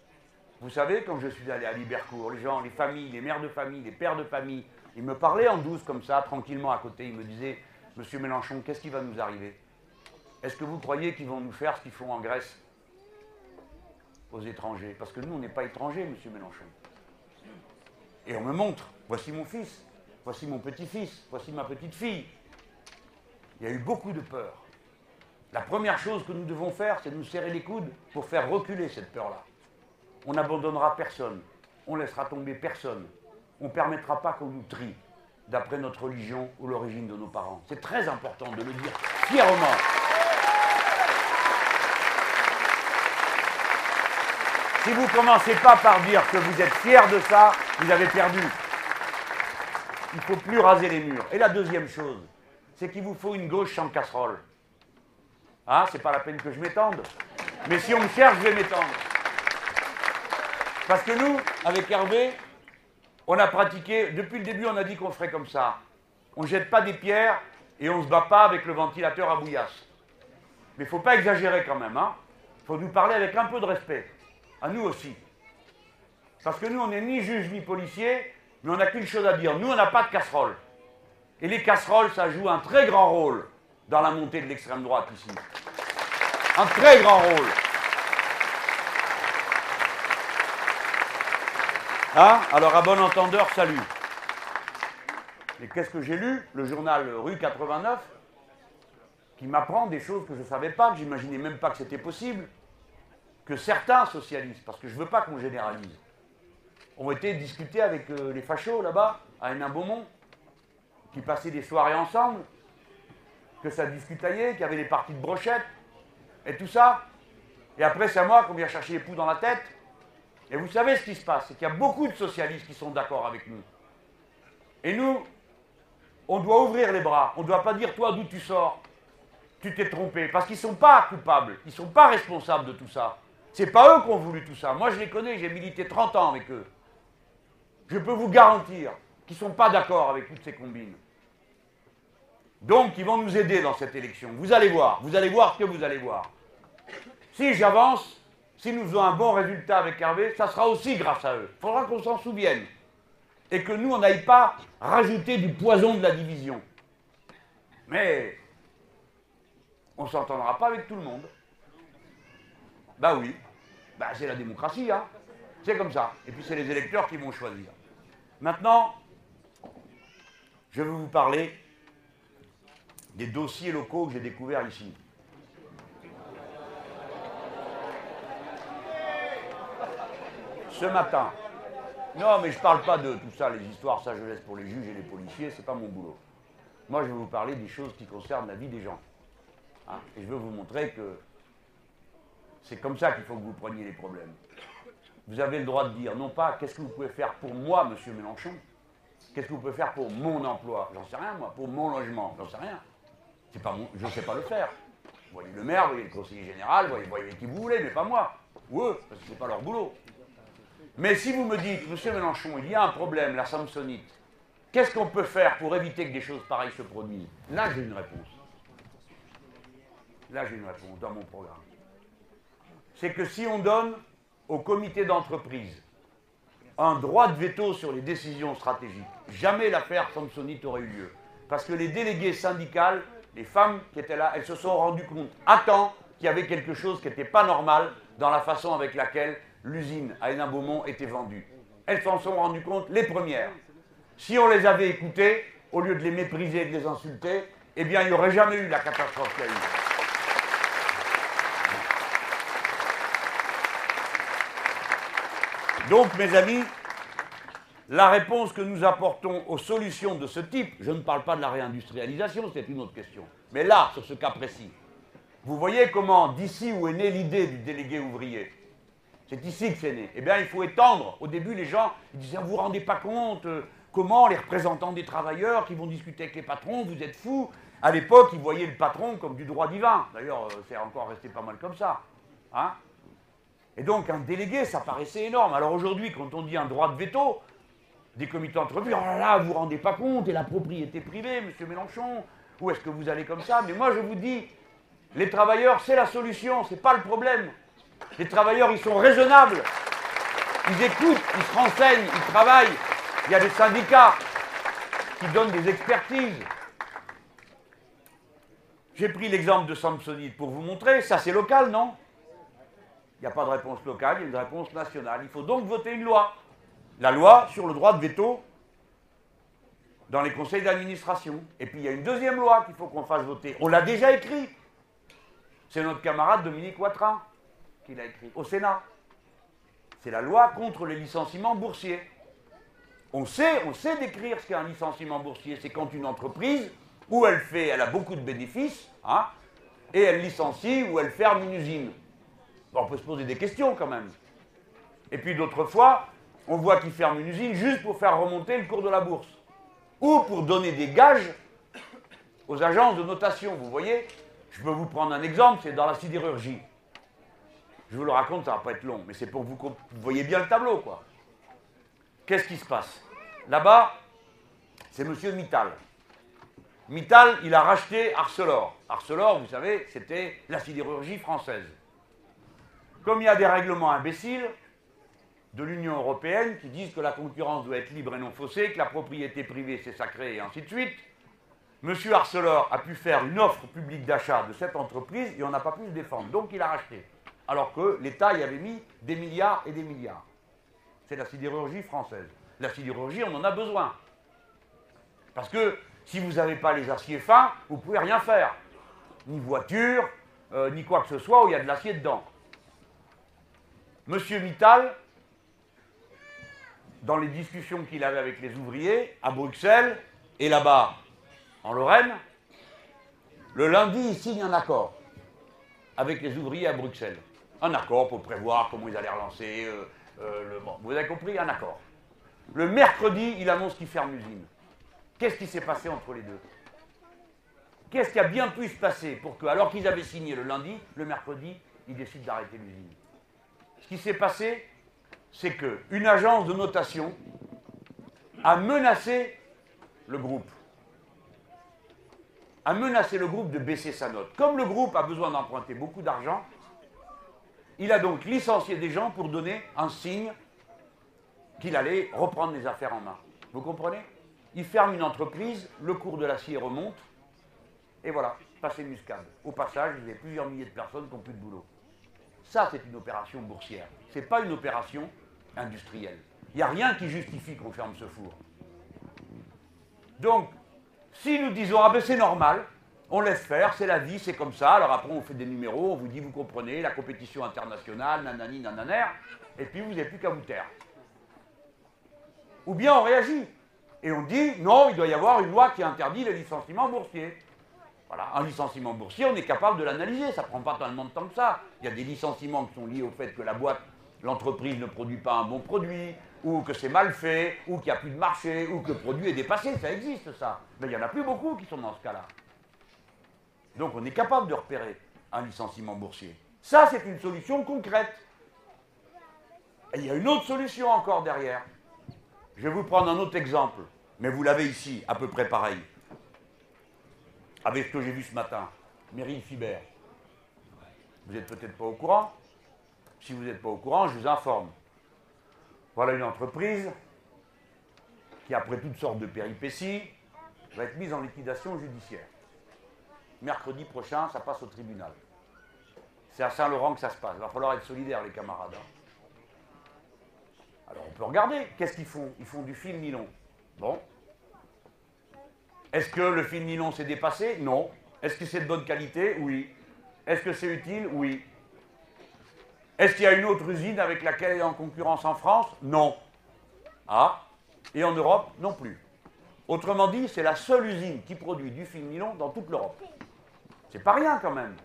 Vous savez, quand je suis allé à Libercourt, les gens, les familles, les mères de famille, les pères de famille, ils me parlaient en douce comme ça, tranquillement à côté. Ils me disaient, Monsieur Mélenchon, qu'est-ce qui va nous arriver? Est-ce que vous croyez qu'ils vont nous faire ce qu'ils font en Grèce? Aux étrangers Parce que nous, on n'est pas étrangers, Monsieur Mélenchon. Et on me montre, voici mon fils, voici mon petit-fils, voici ma petite-fille. Il y a eu beaucoup de peur. La première chose que nous devons faire, c'est nous serrer les coudes pour faire reculer cette peur-là. On n'abandonnera personne, on laissera tomber personne, on ne permettra pas qu'on nous trie d'après notre religion ou l'origine de nos parents. C'est très important de le dire fièrement. Si vous ne commencez pas par dire que vous êtes fier de ça, vous avez perdu. Il ne faut plus raser les murs. Et la deuxième chose, c'est qu'il vous faut une gauche sans casserole. Ah, c'est pas la peine que je m'étende. Mais si on me cherche, je vais m'étendre. Parce que nous, avec Hervé, on a pratiqué, depuis le début, on a dit qu'on ferait comme ça. On ne jette pas des pierres et on ne se bat pas avec le ventilateur à bouillasse. Mais il ne faut pas exagérer quand même. Hein. Il faut nous parler avec un peu de respect. À nous aussi. Parce que nous, on n'est ni juge ni policier, mais on n'a qu'une chose à dire. Nous, on n'a pas de casserole. Et les casseroles, ça joue un très grand rôle dans la montée de l'extrême droite ici. Un très grand rôle. Hein? Alors, à bon entendeur, salut. Et qu'est-ce que j'ai lu? Le journal Rue 89, qui m'apprend des choses que je ne savais pas, que j'imaginais même pas que c'était possible, que certains socialistes, parce que je ne veux pas qu'on généralise, ont été discutés avec euh, les fachos là-bas, à Hénin-Beaumont, qui passaient des soirées ensemble, que ça discutaillait, qu'il y avait des parties de brochettes, et tout ça. Et après, c'est à moi qu'on vient chercher les poux dans la tête. Et vous savez ce qui se passe, c'est qu'il y a beaucoup de socialistes qui sont d'accord avec nous. Et nous, on doit ouvrir les bras. On ne doit pas dire, toi, d'où tu sors Tu t'es trompé. Parce qu'ils ne sont pas coupables. Ils ne sont pas responsables de tout ça. Ce n'est pas eux qui ont voulu tout ça. Moi, je les connais. J'ai milité 30 ans avec eux. Je peux vous garantir qu'ils ne sont pas d'accord avec toutes ces combines. Donc, ils vont nous aider dans cette élection. Vous allez voir. Vous allez voir ce que vous allez voir. Si j'avance, si nous faisons un bon résultat avec Hervé, ça sera aussi grâce à eux. Il faudra qu'on s'en souvienne. Et que nous, on n'aille pas rajouter du poison de la division. Mais on ne s'entendra pas avec tout le monde. Bah oui, bah c'est la démocratie, hein. C'est comme ça. Et puis c'est les électeurs qui vont choisir. Maintenant, je vais vous parler des dossiers locaux que j'ai découverts ici. Ce matin, non mais je ne parle pas de tout ça, les histoires, ça je laisse pour les juges et les policiers, c'est pas mon boulot. Moi je vais vous parler des choses qui concernent la vie des gens. Hein. et je veux vous montrer que c'est comme ça qu'il faut que vous preniez les problèmes. Vous avez le droit de dire, non pas qu'est-ce que vous pouvez faire pour moi, monsieur Mélenchon, qu'est-ce que vous pouvez faire pour mon emploi, j'en sais rien moi, pour mon logement, j'en sais rien. Je ne sais pas le faire. Vous voyez le maire, vous voyez le conseiller général, vous voyez, qui vous voulez, mais pas moi. Ou eux, parce que ce n'est pas leur boulot. Mais si vous me dites, monsieur Mélenchon, il y a un problème, la Samsonite, qu'est-ce qu'on peut faire pour éviter que des choses pareilles se produisent? Là, j'ai une réponse. Là, j'ai une réponse dans mon programme. C'est que si on donne au comité d'entreprise un droit de veto sur les décisions stratégiques, jamais l'affaire Samsonite aurait eu lieu. Parce que les délégués syndicales les femmes qui étaient là, elles se sont rendues compte à temps qu'il y avait quelque chose qui n'était pas normal dans la façon avec laquelle l'usine à Hénin-Beaumont était vendue. Elles s'en sont rendues compte les premières. Si on les avait écoutées, au lieu de les mépriser et de les insulter, eh bien, il n'y aurait jamais eu la catastrophe qu'il y a eu. Donc, mes amis, la réponse que nous apportons aux solutions de ce type, je ne parle pas de la réindustrialisation, c'est une autre question, mais là, sur ce cas précis, vous voyez comment, d'ici où est née l'idée du délégué ouvrier, c'est ici que c'est né. Eh bien, il faut étendre. Au début, les gens disaient Vous vous rendez pas compte, Comment les représentants des travailleurs qui vont discuter avec les patrons, vous êtes fous À l'époque, ils voyaient le patron comme du droit divin. D'ailleurs, euh, c'est encore resté pas mal comme ça. Hein et donc, un délégué, ça paraissait énorme. Alors aujourd'hui, quand on dit un droit de veto, des comités d'entreprise, oh là là, vous vous rendez pas compte, et la propriété privée, monsieur Mélenchon, où est-ce que vous allez comme ça? Mais moi, je vous dis, les travailleurs, c'est la solution, c'est pas le problème. Les travailleurs, ils sont raisonnables. Ils écoutent, ils se renseignent, ils travaillent. Il y a des syndicats qui donnent des expertises. J'ai pris l'exemple de Samsonite pour vous montrer. Ça, c'est local, non? Il n'y a pas de réponse locale, il y a une réponse nationale. Il faut donc voter une loi. La loi sur le droit de veto dans les conseils d'administration. Et puis il y a une deuxième loi qu'il faut qu'on fasse voter. On l'a déjà écrit. C'est notre camarade Dominique Watrin qui l'a écrit au Sénat. C'est la loi contre les licenciements boursiers. On sait, on sait décrire ce qu'est un licenciement boursier. C'est quand une entreprise, où elle fait, elle a beaucoup de bénéfices, hein, et elle licencie ou elle ferme une usine. on peut se poser des questions quand même. Et puis d'autres fois, on voit qu'il ferme une usine juste pour faire remonter le cours de la bourse. Ou pour donner des gages aux agences de notation. Vous voyez, je peux vous prendre un exemple, c'est dans la sidérurgie. Je vous le raconte, ça ne va pas être long, mais c'est pour que vous, vous voyez bien le tableau, quoi. Qu'est-ce qui se passe? Là-bas, c'est M. Mittal. Mittal, il a racheté Arcelor. Arcelor, vous savez, c'était la sidérurgie française. Comme il y a des règlements imbéciles de l'Union européenne qui disent que la concurrence doit être libre et non faussée, que la propriété privée c'est sacré et ainsi de suite, M. Arcelor a pu faire une offre publique d'achat de cette entreprise et on n'a pas pu se défendre. Donc il a racheté alors que l'État y avait mis des milliards et des milliards. C'est la sidérurgie française. La sidérurgie, on en a besoin. Parce que si vous n'avez pas les aciers fins, vous ne pouvez rien faire. Ni voiture, euh, ni quoi que ce soit où il y a de l'acier dedans. Monsieur Mittal, dans les discussions qu'il avait avec les ouvriers à Bruxelles et là-bas en Lorraine, le lundi, il signe un accord avec les ouvriers à Bruxelles un accord pour prévoir comment ils allaient relancer. Euh, euh, le, vous avez compris, un accord. Le mercredi, il annonce qu'il ferme l'usine. Qu'est-ce qui s'est passé entre les deux? Qu'est-ce qui a bien pu se passer pour que, alors qu'ils avaient signé le lundi, le mercredi, ils décident d'arrêter l'usine? Ce qui s'est passé, c'est qu'une agence de notation a menacé le groupe. A menacé le groupe de baisser sa note. Comme le groupe a besoin d'emprunter beaucoup d'argent, il a donc licencié des gens pour donner un signe qu'il allait reprendre les affaires en main. Vous comprenez? Il ferme une entreprise, le cours de l'acier remonte, et voilà, passé muscade. Au passage, il y a plusieurs milliers de personnes qui n'ont plus de boulot. Ça, c'est une opération boursière. Ce n'est pas une opération industrielle. Il n'y a rien qui justifie qu'on ferme ce four. Donc, si nous disons, ah ben c'est normal, on laisse faire, c'est la vie, c'est comme ça. Alors après, on fait des numéros, on vous dit, vous comprenez, la compétition internationale, nanani, nananer, et puis vous n'avez plus qu'à vous taire. Ou bien on réagit. Et on dit, non, il doit y avoir une loi qui interdit les licenciements boursiers. Voilà, un licenciement boursier, on est capable de l'analyser, ça ne prend pas tellement de temps que ça. Il y a des licenciements qui sont liés au fait que la boîte, l'entreprise ne produit pas un bon produit, ou que c'est mal fait, ou qu'il n'y a plus de marché, ou que le produit est dépassé, ça existe ça. Mais il n'y en a plus beaucoup qui sont dans ce cas-là. Donc on est capable de repérer un licenciement boursier. Ça, c'est une solution concrète. Et il y a une autre solution encore derrière. Je vais vous prendre un autre exemple, mais vous l'avez ici, à peu près pareil. Avec ce que j'ai vu ce matin, Meryl Fiber. Vous n'êtes peut-être pas au courant. Si vous n'êtes pas au courant, je vous informe. Voilà une entreprise qui, après toutes sortes de péripéties, va être mise en liquidation judiciaire mercredi prochain, ça passe au tribunal. C'est à Saint-Laurent que ça se passe. Il va falloir être solidaire, les camarades. Hein. Alors on peut regarder. Qu'est-ce qu'ils font? Ils font du fil nylon. Bon. Est-ce que le fil nylon s'est dépassé? Non. Est-ce que c'est de bonne qualité? Oui. Est-ce que c'est utile? Oui. Est-ce qu'il y a une autre usine avec laquelle elle est en concurrence en France? Non. Ah Et en Europe? Non plus. Autrement dit, c'est la seule usine qui produit du fil nylon dans toute l'Europe. C'est pas rien quand même.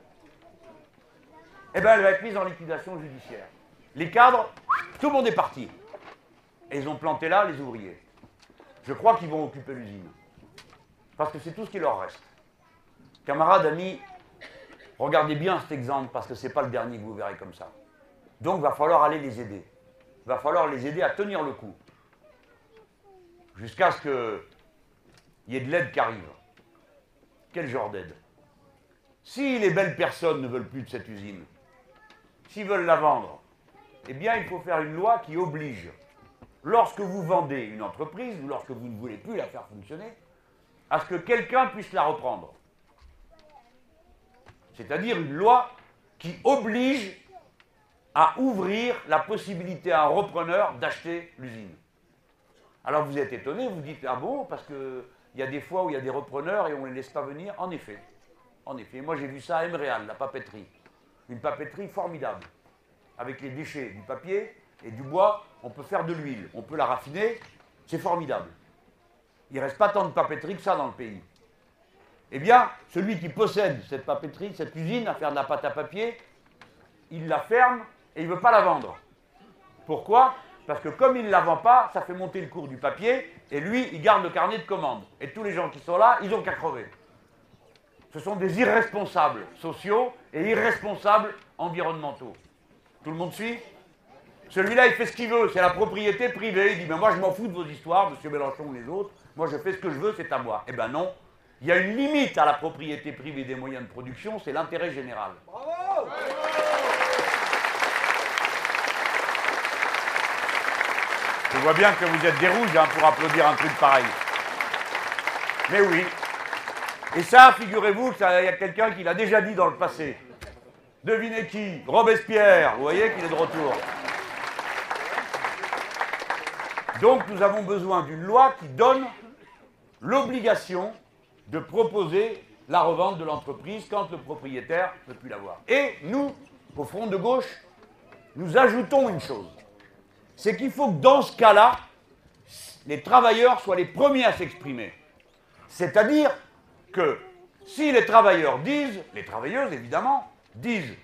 Eh bien, elle va être mise en liquidation je crois qu'ils vont occuper l'usine. Parce que c'est tout ce qui leur reste. Camarades, amis, regardez bien cet exemple parce que ce n'est pas le dernier que vous verrez comme ça. Donc, il va falloir aller les aider. Il va falloir les aider à tenir le coup. Jusqu'à ce qu'il y ait de l'aide qui arrive. Quel genre d'aide? Si les belles personnes ne veulent plus de cette usine, s'ils veulent la vendre, eh bien, il faut faire une loi qui oblige, lorsque vous vendez une entreprise ou lorsque vous ne voulez plus la faire fonctionner, à ce que quelqu'un puisse la reprendre. C'est-à-dire une loi qui oblige à ouvrir la possibilité à un repreneur d'acheter l'usine. Alors vous êtes étonné, vous dites ah bon parce qu'il y a des fois où il y a des repreneurs et on ne les laisse pas venir. En effet, en effet. Moi j'ai vu ça à Emreal, la papeterie, une papeterie formidable avec les déchets du papier et du bois, on peut faire de l'huile, on peut la raffiner, c'est formidable. Il ne reste pas tant de papeterie que ça dans le pays. Eh bien, celui qui possède cette papeterie, cette usine à faire de la pâte à papier, il la ferme et il ne veut pas la vendre. Pourquoi? Parce que comme il ne la vend pas, ça fait monter le cours du papier, et lui, il garde le carnet de commandes. Et tous les gens qui sont là, ils ont qu'à crever. Ce sont des irresponsables sociaux et irresponsables environnementaux. Tout le monde suit? Celui-là, il fait ce qu'il veut, c'est la propriété privée. Il dit, ben moi, je m'en fous de vos histoires, monsieur Mélenchon ou les autres. Moi, je fais ce que je veux, c'est à moi. Eh ben non. Il y a une limite à la propriété privée des moyens de production, c'est l'intérêt général. Bravo Je vois bien que vous êtes des rouges hein, pour applaudir un truc pareil. Mais oui. Et ça, figurez-vous qu'il y a quelqu'un qui l'a déjà dit dans le passé. Devinez qui? Robespierre. Vous voyez qu'il est de retour. Donc nous avons besoin d'une loi qui donne l'obligation de proposer la revente de l'entreprise quand le propriétaire ne peut plus l'avoir. Et nous, au front de gauche, nous ajoutons une chose. C'est qu'il faut que dans ce cas-là, les travailleurs soient les premiers à s'exprimer. C'est-à-dire que si les travailleurs disent, les travailleuses évidemment, disent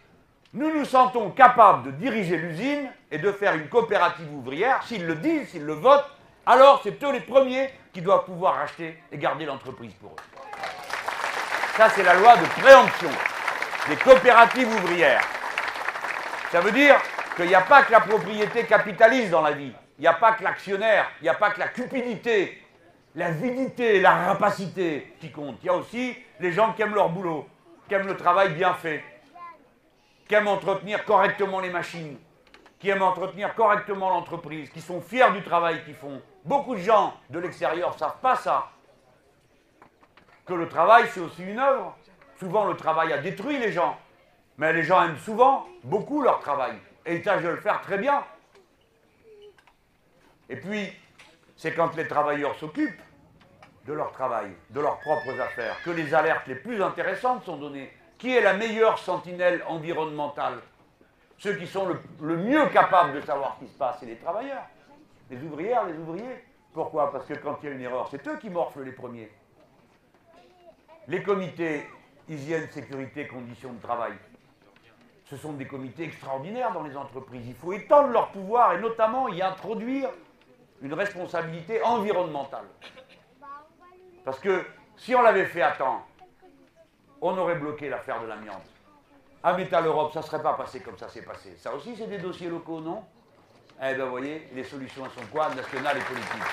Nous nous sentons capables de diriger l'usine et de faire une coopérative ouvrière. S'ils le disent, s'ils le votent, alors c'est eux les premiers qui doivent pouvoir acheter et garder l'entreprise pour eux. Ça, c'est la loi de préemption des coopératives ouvrières. Ça veut dire qu'il n'y a pas que la propriété capitaliste dans la vie. Il n'y a pas que l'actionnaire, il n'y a pas que la cupidité, la vidité, la rapacité qui compte. Il y a aussi les gens qui aiment leur boulot, qui aiment le travail bien fait, qui aiment entretenir correctement les machines, qui aiment entretenir correctement l'entreprise, qui sont fiers du travail qu'ils font. Beaucoup de gens de l'extérieur ne savent pas ça. Que le travail, c'est aussi une œuvre. Souvent, le travail a détruit les gens. Mais les gens aiment souvent beaucoup leur travail. Et ils tâchent de le faire très bien. Et puis, c'est quand les travailleurs s'occupent de leur travail, de leurs propres affaires, que les alertes les plus intéressantes sont données. Qui est la meilleure sentinelle environnementale? Ceux qui sont le, mieux capables de savoir ce qui se passe, c'est les travailleurs. Les ouvrières, les ouvriers. Pourquoi? Parce que quand il y a une erreur, c'est eux qui morflent les premiers. Les comités hygiène, sécurité, conditions de travail, ce sont des comités extraordinaires dans les entreprises. Il faut étendre leur pouvoir et notamment y introduire une responsabilité environnementale. Parce que si on l'avait fait à temps, on aurait bloqué l'affaire de l'amiante. À Métal Europe, ça ne serait pas passé comme ça s'est passé. Ça aussi, c'est des dossiers locaux, non? Eh bien, vous voyez, les solutions sont quoi? Nationales et politiques.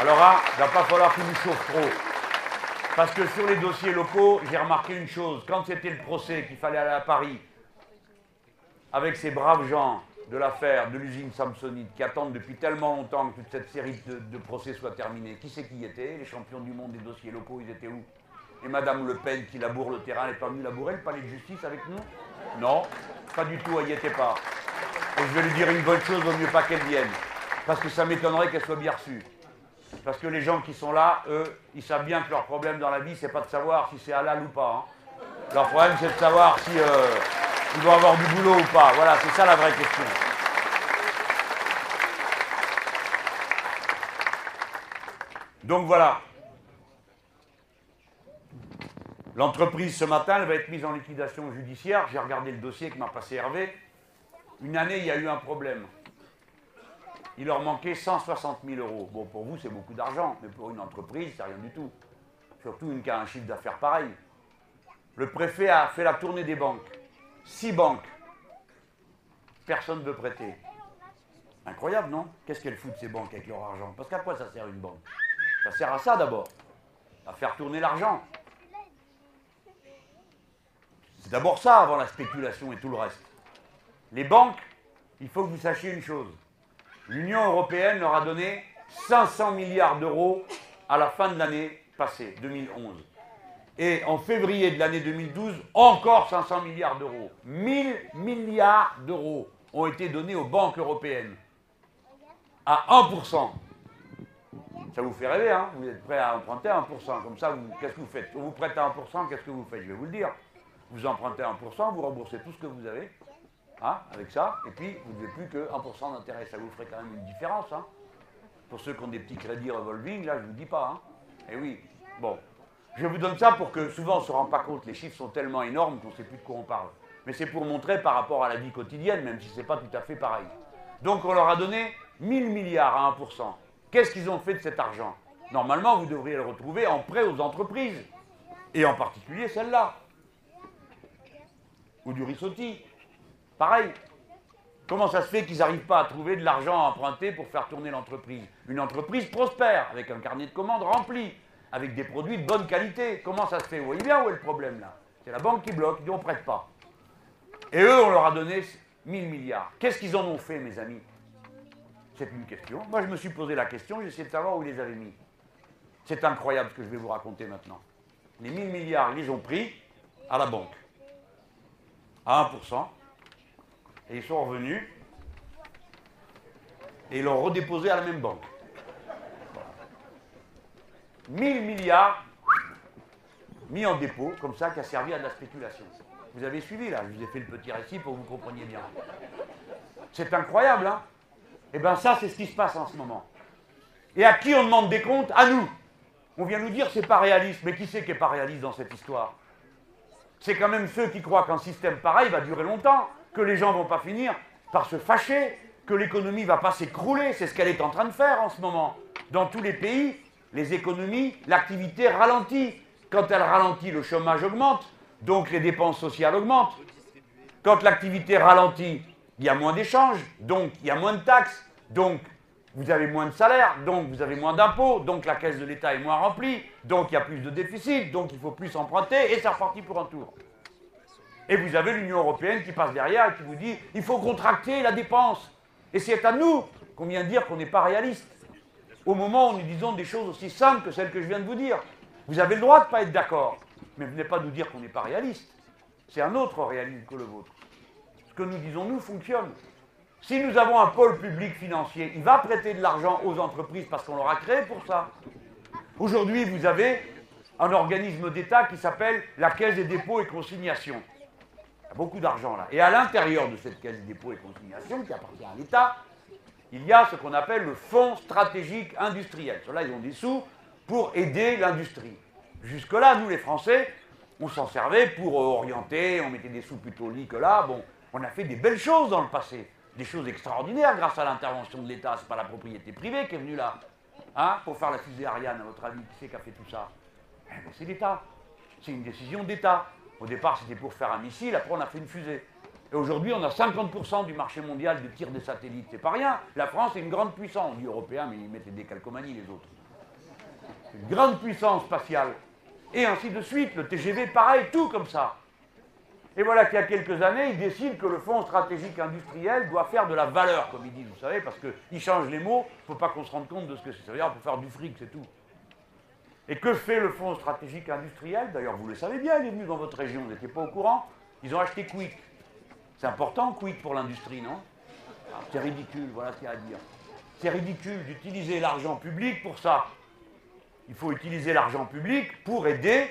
Alors il ne va pas falloir qu'il nous chauffe trop. Parce que sur les dossiers locaux, j'ai remarqué une chose. Quand c'était le procès qu'il fallait aller à Paris, avec ces braves gens de l'affaire de l'usine Samsonite qui attendent depuis tellement longtemps que toute cette série de, procès soit terminée. Qui c'est qui y était? Les champions du monde des dossiers locaux, ils étaient où? Et Madame Le Pen qui laboure le terrain, elle n'est pas venue labourer le palais de justice avec nous? Non, pas du tout, elle n'y était pas. Et je vais lui dire une bonne chose, vaut mieux pas qu'elle vienne. Parce que ça m'étonnerait qu'elle soit bien reçue. Parce que les gens qui sont là, eux, ils savent bien que leur problème dans la vie, c'est pas de savoir si c'est halal ou pas. Hein. Leur problème, c'est de savoir si... Euh, vont avoir du boulot ou pas Voilà, c'est ça la vraie question. Donc voilà. L'entreprise ce matin, elle va être mise en liquidation judiciaire. J'ai regardé le dossier que m'a passé Hervé. Une année, il y a eu un problème. Il leur manquait 160 000 euros. Bon, pour vous, c'est beaucoup d'argent, mais pour une entreprise, c'est rien du tout. Surtout une qui a un chiffre d'affaires pareil. Le préfet a fait la tournée des banques. Six banques. Personne ne veut prêter. Incroyable, non? Qu'est-ce qu'elles foutent ces banques avec leur argent? Parce qu'à quoi ça sert une banque? Ça sert à ça d'abord, à faire tourner l'argent. C'est d'abord ça avant la spéculation et tout le reste. Les banques, il faut que vous sachiez une chose. L'Union européenne leur a donné 500 milliards d'euros à la fin de l'année passée, 2011. Et en février de l'année 2012, encore 500 milliards d'euros. 1000 milliards d'euros ont été donnés aux banques européennes à 1%. Ça vous fait rêver, hein? Vous êtes prêt à emprunter à 1%. Comme ça, qu'est-ce que vous faites? On vous prête à 1%, qu'est-ce que vous faites? Je vais vous le dire. Vous empruntez 1%, vous remboursez tout ce que vous avez, hein, avec ça, et puis vous ne devez plus que 1% d'intérêt. Ça vous ferait quand même une différence, hein Pour ceux qui ont des petits crédits revolving, là, je ne vous dis pas, hein Eh oui, bon. Je vous donne ça pour que souvent on ne se rend pas compte, les chiffres sont tellement énormes qu'on ne sait plus de quoi on parle. Mais c'est pour montrer par rapport à la vie quotidienne, même si ce n'est pas tout à fait pareil. Donc on leur a donné 1000 milliards à 1%. Qu'est-ce qu'ils ont fait de cet argent? Normalement, vous devriez le retrouver en prêt aux entreprises, et en particulier celle-là. Ou du rissotti. Pareil. Comment ça se fait qu'ils n'arrivent pas à trouver de l'argent à emprunter pour faire tourner l'entreprise? Une entreprise prospère, avec un carnet de commandes rempli, avec des produits de bonne qualité. Comment ça se fait? Vous voyez bien où est le problème là? C'est la banque qui bloque, ils dit on ne prête pas. Et eux, on leur a donné 1000 milliards. Qu'est-ce qu'ils en ont fait, mes amis? C'est une question. Moi, je me suis posé la question, j'essaie de savoir où ils les avaient mis. C'est incroyable ce que je vais vous raconter maintenant. Les 1000 milliards, ils les ont pris à la banque, à 1%, et ils sont revenus, et ils l'ont redéposé à la même banque. 1000 milliards mis en dépôt, comme ça, qui a servi à de la spéculation. Vous avez suivi là, je vous ai fait le petit récit pour que vous compreniez bien. C'est incroyable, hein eh bien ça, c'est ce qui se passe en ce moment. Et à qui on demande des comptes? À nous. On vient nous dire c'est pas réaliste, mais qui c'est qui n'est pas réaliste dans cette histoire? C'est quand même ceux qui croient qu'un système pareil va durer longtemps, que les gens ne vont pas finir par se fâcher, que l'économie ne va pas s'écrouler, c'est ce qu'elle est en train de faire en ce moment. Dans tous les pays, les économies, l'activité ralentit. Quand elle ralentit, le chômage augmente, donc les dépenses sociales augmentent. Quand l'activité ralentit, il y a moins d'échanges, donc il y a moins de taxes, donc vous avez moins de salaires, donc vous avez moins d'impôts, donc la caisse de l'État est moins remplie, donc il y a plus de déficit, donc il faut plus emprunter, et c'est reparti pour un tour. Et vous avez l'Union européenne qui passe derrière et qui vous dit il faut contracter la dépense. Et c'est à nous qu'on vient dire qu'on n'est pas réaliste. Au moment où nous disons des choses aussi simples que celles que je viens de vous dire. Vous avez le droit de ne pas être d'accord, mais venez pas nous dire qu'on n'est pas réaliste. C'est un autre réalisme que le vôtre que nous disons nous fonctionne. Si nous avons un pôle public financier, il va prêter de l'argent aux entreprises parce qu'on leur a créé pour ça. Aujourd'hui, vous avez un organisme d'État qui s'appelle la Caisse des dépôts et consignations. Il y a beaucoup d'argent là. Et à l'intérieur de cette Caisse des dépôts et consignations, qui appartient à l'État, il y a ce qu'on appelle le Fonds stratégique industriel. Cela, ils ont des sous pour aider l'industrie. Jusque-là, nous les Français, on s'en servait pour orienter, on mettait des sous plutôt au lit que là. Bon, on a fait des belles choses dans le passé, des choses extraordinaires grâce à l'intervention de l'État. Ce n'est pas la propriété privée qui est venue là. Hein, pour faire la fusée Ariane, à votre avis, qui c'est qui a fait tout ça? Eh ben, C'est l'État. C'est une décision d'État. Au départ, c'était pour faire un missile, après on a fait une fusée. Et aujourd'hui, on a 50% du marché mondial de tir des satellites. C'est pas rien. La France est une grande puissance. On dit européen, mais ils mettaient des calcomanies, les autres. Une grande puissance spatiale. Et ainsi de suite. Le TGV, pareil, tout comme ça. Et voilà qu'il y a quelques années, ils décident que le Fonds stratégique industriel doit faire de la valeur, comme ils disent, vous savez, parce qu'ils changent les mots, il ne faut pas qu'on se rende compte de ce que c'est. Ça veut dire pour faire du fric, c'est tout. Et que fait le Fonds stratégique industriel? D'ailleurs, vous le savez bien, il est venu dans votre région, vous n'étiez pas au courant. Ils ont acheté Quick. C'est important, Quick, pour l'industrie, non? Ah, C'est ridicule, voilà ce qu'il y a à dire. C'est ridicule d'utiliser l'argent public pour ça. Il faut utiliser l'argent public pour aider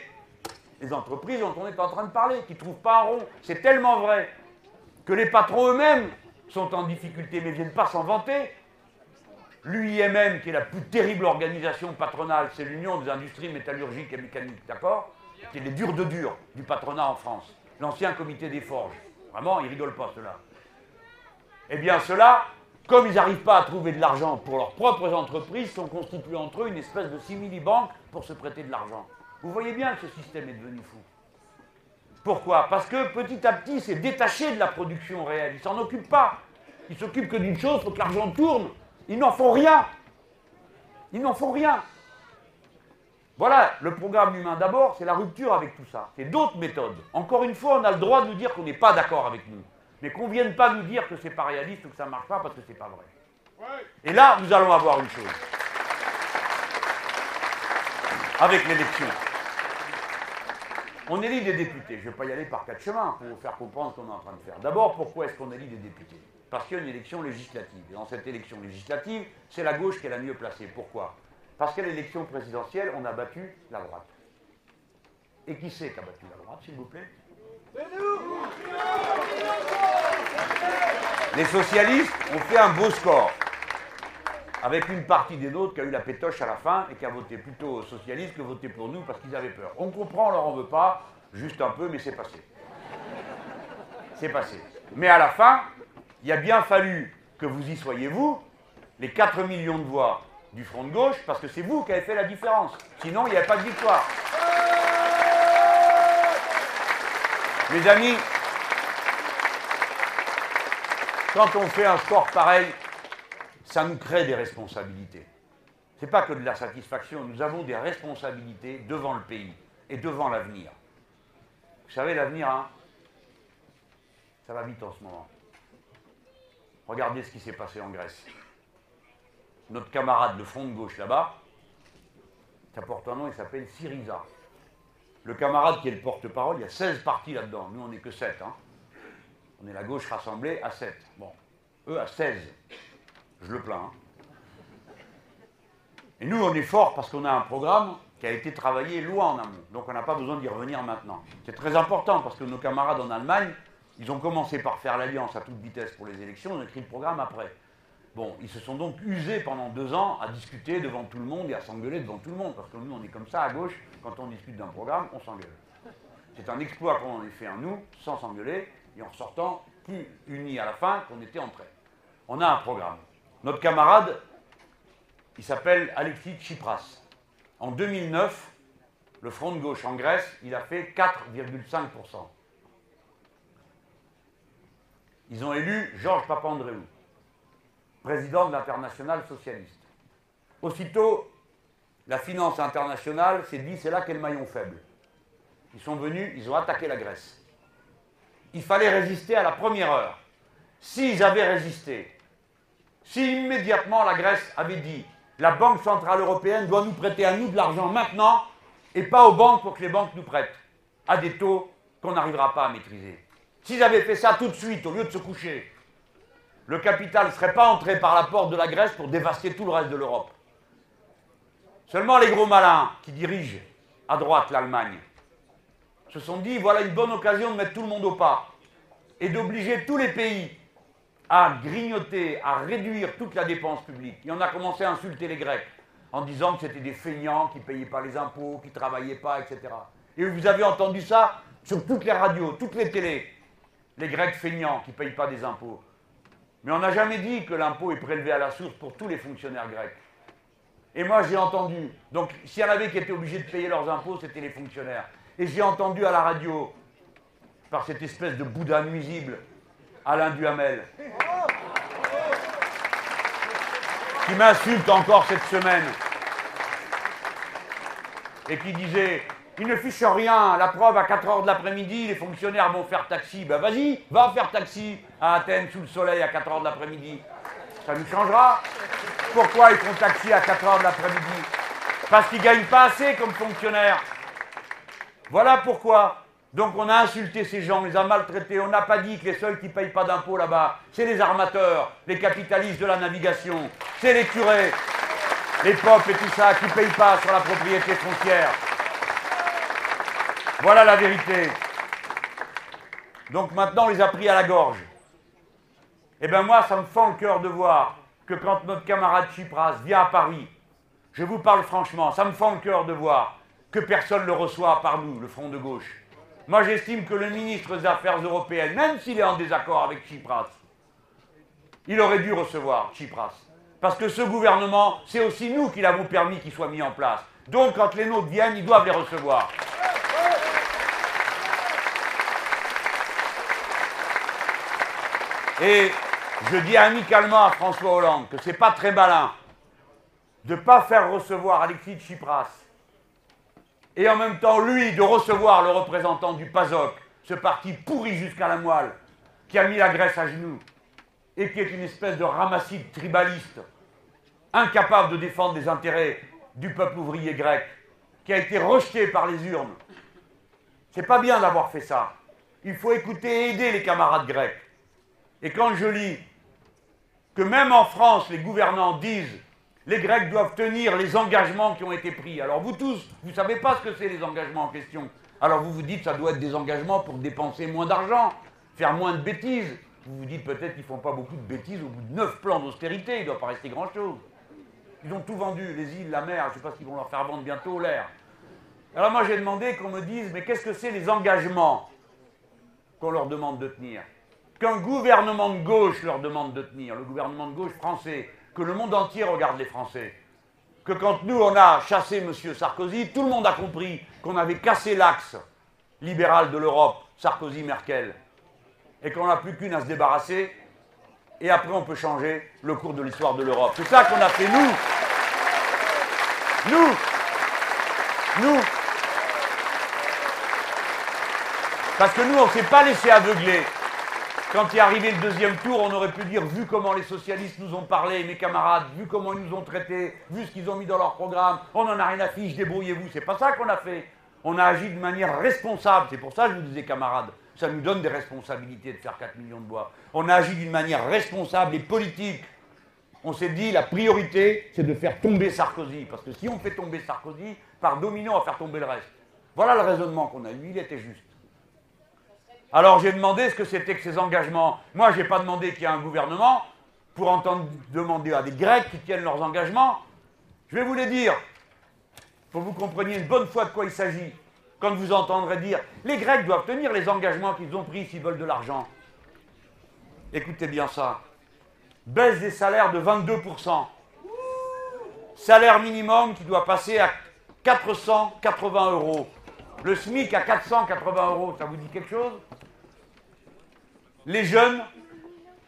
les entreprises dont on est en train de parler, qui ne trouvent pas un rond. C'est tellement vrai que les patrons eux-mêmes sont en difficulté, mais ne viennent pas s'en vanter. L'UIMM, qui est la plus terrible organisation patronale, c'est l'Union des industries métallurgiques et mécaniques, d'accord? Qui est les durs de durs du patronat en France. L'ancien comité des forges. Vraiment, ils rigolent pas, ceux-là. Eh bien, ceux-là, comme ils n'arrivent pas à trouver de l'argent pour leurs propres entreprises, sont constitués entre eux une espèce de simili-banque pour se prêter de l'argent. Vous voyez bien que ce système est devenu fou. Pourquoi? Parce que petit à petit, c'est détaché de la production réelle. Ils s'en occupent pas. Ils s'occupent que d'une chose, il faut que l'argent tourne. Ils n'en font rien. Ils n'en font rien. Voilà, le programme humain d'abord, c'est la rupture avec tout ça. C'est d'autres méthodes. Encore une fois, on a le droit de nous dire qu'on n'est pas d'accord avec nous. Mais qu'on ne vienne pas nous dire que c'est pas réaliste ou que ça ne marche pas parce que c'est pas vrai. Et là, nous allons avoir une chose. Avec l'élection. On élit des députés. Je ne vais pas y aller par quatre chemins pour vous faire comprendre ce qu'on est en train de faire. D'abord, pourquoi est-ce qu'on élit des députés? Parce qu'il y a une élection législative. Et dans cette élection législative, c'est la gauche qui est la mieux placée. Pourquoi? Parce qu'à l'élection présidentielle, on a battu la droite. Et qui c'est qui a battu la droite, s'il vous plaît? Les socialistes ont fait un beau score avec une partie des nôtres qui a eu la pétoche à la fin et qui a voté plutôt socialiste que voté pour nous parce qu'ils avaient peur. On comprend, on leur en veut pas, juste un peu, mais c'est passé. C'est passé. Mais à la fin, il a bien fallu que vous y soyez vous, les 4 millions de voix du front de gauche, parce que c'est vous qui avez fait la différence. Sinon, il n'y avait pas de victoire. Mes amis, quand on fait un score pareil, ça nous crée des responsabilités. Ce n'est pas que de la satisfaction, nous avons des responsabilités devant le pays et devant l'avenir. Vous savez, l'avenir, hein, ça va vite en ce moment. Regardez ce qui s'est passé en Grèce. Notre camarade de front de gauche là-bas, ça porte un nom, il s'appelle Syriza. Le camarade qui est le porte-parole, il y a 16 partis là-dedans. Nous, on n'est que 7. Hein. On est la gauche rassemblée à 7. Bon, eux à 16. Je le plains. Hein. Et nous, on est fort parce qu'on a un programme qui a été travaillé loin en amont. Donc on n'a pas besoin d'y revenir maintenant. C'est très important parce que nos camarades en Allemagne, ils ont commencé par faire l'alliance à toute vitesse pour les élections, on a écrit le programme après. Bon, ils se sont donc usés pendant deux ans à discuter devant tout le monde et à s'engueuler devant tout le monde, parce que nous, on est comme ça à gauche, quand on discute d'un programme, on s'engueule. C'est un exploit qu'on en ait fait un nous, sans s'engueuler, et en sortant plus unis à la fin qu'on était entrés. On a un programme. Notre camarade, il s'appelle Alexis Tsipras. En 2009, le Front de gauche en Grèce, il a fait 4,5%. Ils ont élu Georges Papandreou, président de l'internationale socialiste. Aussitôt, la finance internationale s'est dit c'est là qu'est le maillon faible. Ils sont venus, ils ont attaqué la Grèce. Il fallait résister à la première heure. S'ils avaient résisté, si immédiatement la Grèce avait dit la Banque Centrale Européenne doit nous prêter à nous de l'argent maintenant et pas aux banques pour que les banques nous prêtent, à des taux qu'on n'arrivera pas à maîtriser. S'ils avaient fait ça tout de suite, au lieu de se coucher, le capital ne serait pas entré par la porte de la Grèce pour dévaster tout le reste de l'Europe. Seulement les gros malins qui dirigent à droite l'Allemagne se sont dit voilà une bonne occasion de mettre tout le monde au pas et d'obliger tous les pays à grignoter, à réduire toute la dépense publique. Et on a commencé à insulter les Grecs en disant que c'était des feignants qui ne payaient pas les impôts, qui ne travaillaient pas, etc. Et vous avez entendu ça sur toutes les radios, toutes les télés. Les Grecs feignants qui ne payent pas des impôts. Mais on n'a jamais dit que l'impôt est prélevé à la source pour tous les fonctionnaires grecs. Et moi, j'ai entendu. Donc, s'il y en avait qui étaient obligés de payer leurs impôts, c'était les fonctionnaires. Et j'ai entendu à la radio, par cette espèce de Bouddha nuisible, Alain Duhamel, qui m'insulte encore cette semaine et qui disait il ne fiche rien, la preuve à 4 h de l'après-midi, les fonctionnaires vont faire taxi. Ben vas-y, va faire taxi à Athènes sous le soleil à 4 h de l'après-midi. Ça nous changera. Pourquoi ils font taxi à 4 h de l'après-midi? Parce qu'ils ne gagnent pas assez comme fonctionnaires. Voilà pourquoi. Donc on a insulté ces gens, on les a maltraités. On n'a pas dit que les seuls qui ne payent pas d'impôts là-bas, c'est les armateurs, les capitalistes de la navigation, c'est les curés, les peuples et tout ça qui ne payent pas sur la propriété foncière. Voilà la vérité. Donc maintenant, on les a pris à la gorge. Eh bien moi, ça me fend le cœur de voir que quand notre camarade Chipras vient à Paris, je vous parle franchement, ça me fend le cœur de voir que personne ne le reçoit par nous, le Front de gauche. Moi, j'estime que le ministre des Affaires européennes, même s'il est en désaccord avec Tsipras, il aurait dû recevoir Tsipras. Parce que ce gouvernement, c'est aussi nous qui l'avons permis qu'il soit mis en place. Donc quand les nôtres viennent, ils doivent les recevoir. Et je dis amicalement à François Hollande que ce n'est pas très malin de ne pas faire recevoir Alexis Tsipras et en même temps, lui, de recevoir le représentant du PASOK, ce parti pourri jusqu'à la moelle, qui a mis la Grèce à genoux et qui est une espèce de ramassis tribaliste, incapable de défendre les intérêts du peuple ouvrier grec, qui a été rejeté par les urnes. C'est pas bien d'avoir fait ça. Il faut écouter et aider les camarades grecs. Et quand je lis que même en France, les gouvernants disent les Grecs doivent tenir les engagements qui ont été pris. Alors vous tous, vous ne savez pas ce que c'est les engagements en question. Alors vous vous dites ça doit être des engagements pour dépenser moins d'argent, faire moins de bêtises. Vous vous dites peut-être qu'ils ne font pas beaucoup de bêtises au bout de neuf plans d'austérité, il ne doit pas rester grand-chose. Ils ont tout vendu, les îles, la mer, je ne sais pas qu'ils vont leur faire vendre bientôt, l'air. Alors moi j'ai demandé qu'on me dise, mais qu'est-ce que c'est les engagements qu'on leur demande de tenir? Qu'un gouvernement de gauche leur demande de tenir, le gouvernement de gauche français, que le monde entier regarde les Français. Que quand nous, on a chassé M. Sarkozy, tout le monde a compris qu'on avait cassé l'axe libéral de l'Europe, Sarkozy-Merkel, et qu'on n'a plus qu'une à se débarrasser, et après on peut changer le cours de l'histoire de l'Europe. C'est ça qu'on a fait nous. Nous. Nous. Parce que nous, on ne s'est pas laissé aveugler. Quand est arrivé le deuxième tour, on aurait pu dire, vu comment les socialistes nous ont parlé, mes camarades, vu comment ils nous ont traités, vu ce qu'ils ont mis dans leur programme, on n'en a rien à fiche, débrouillez-vous. C'est pas ça qu'on a fait. On a agi de manière responsable. C'est pour ça que je vous disais, camarades, ça nous donne des responsabilités de faire 4 millions de bois. On a agi d'une manière responsable et politique. On s'est dit, la priorité, c'est de faire tomber Sarkozy. Parce que si on fait tomber Sarkozy, par domino, on va faire tomber le reste. Voilà le raisonnement qu'on a eu. Il était juste. Alors j'ai demandé ce que c'était que ces engagements. Moi, je n'ai pas demandé qu'il y ait un gouvernement pour entendre demander à des Grecs qui tiennent leurs engagements. Je vais vous les dire, pour que vous compreniez une bonne fois de quoi il s'agit. Quand vous entendrez dire les Grecs doivent tenir les engagements qu'ils ont pris s'ils veulent de l'argent. Écoutez bien ça. Baisse des salaires de 22%. Salaire minimum qui doit passer à 480 euros. Le SMIC à 480 euros, ça vous dit quelque chose? Les jeunes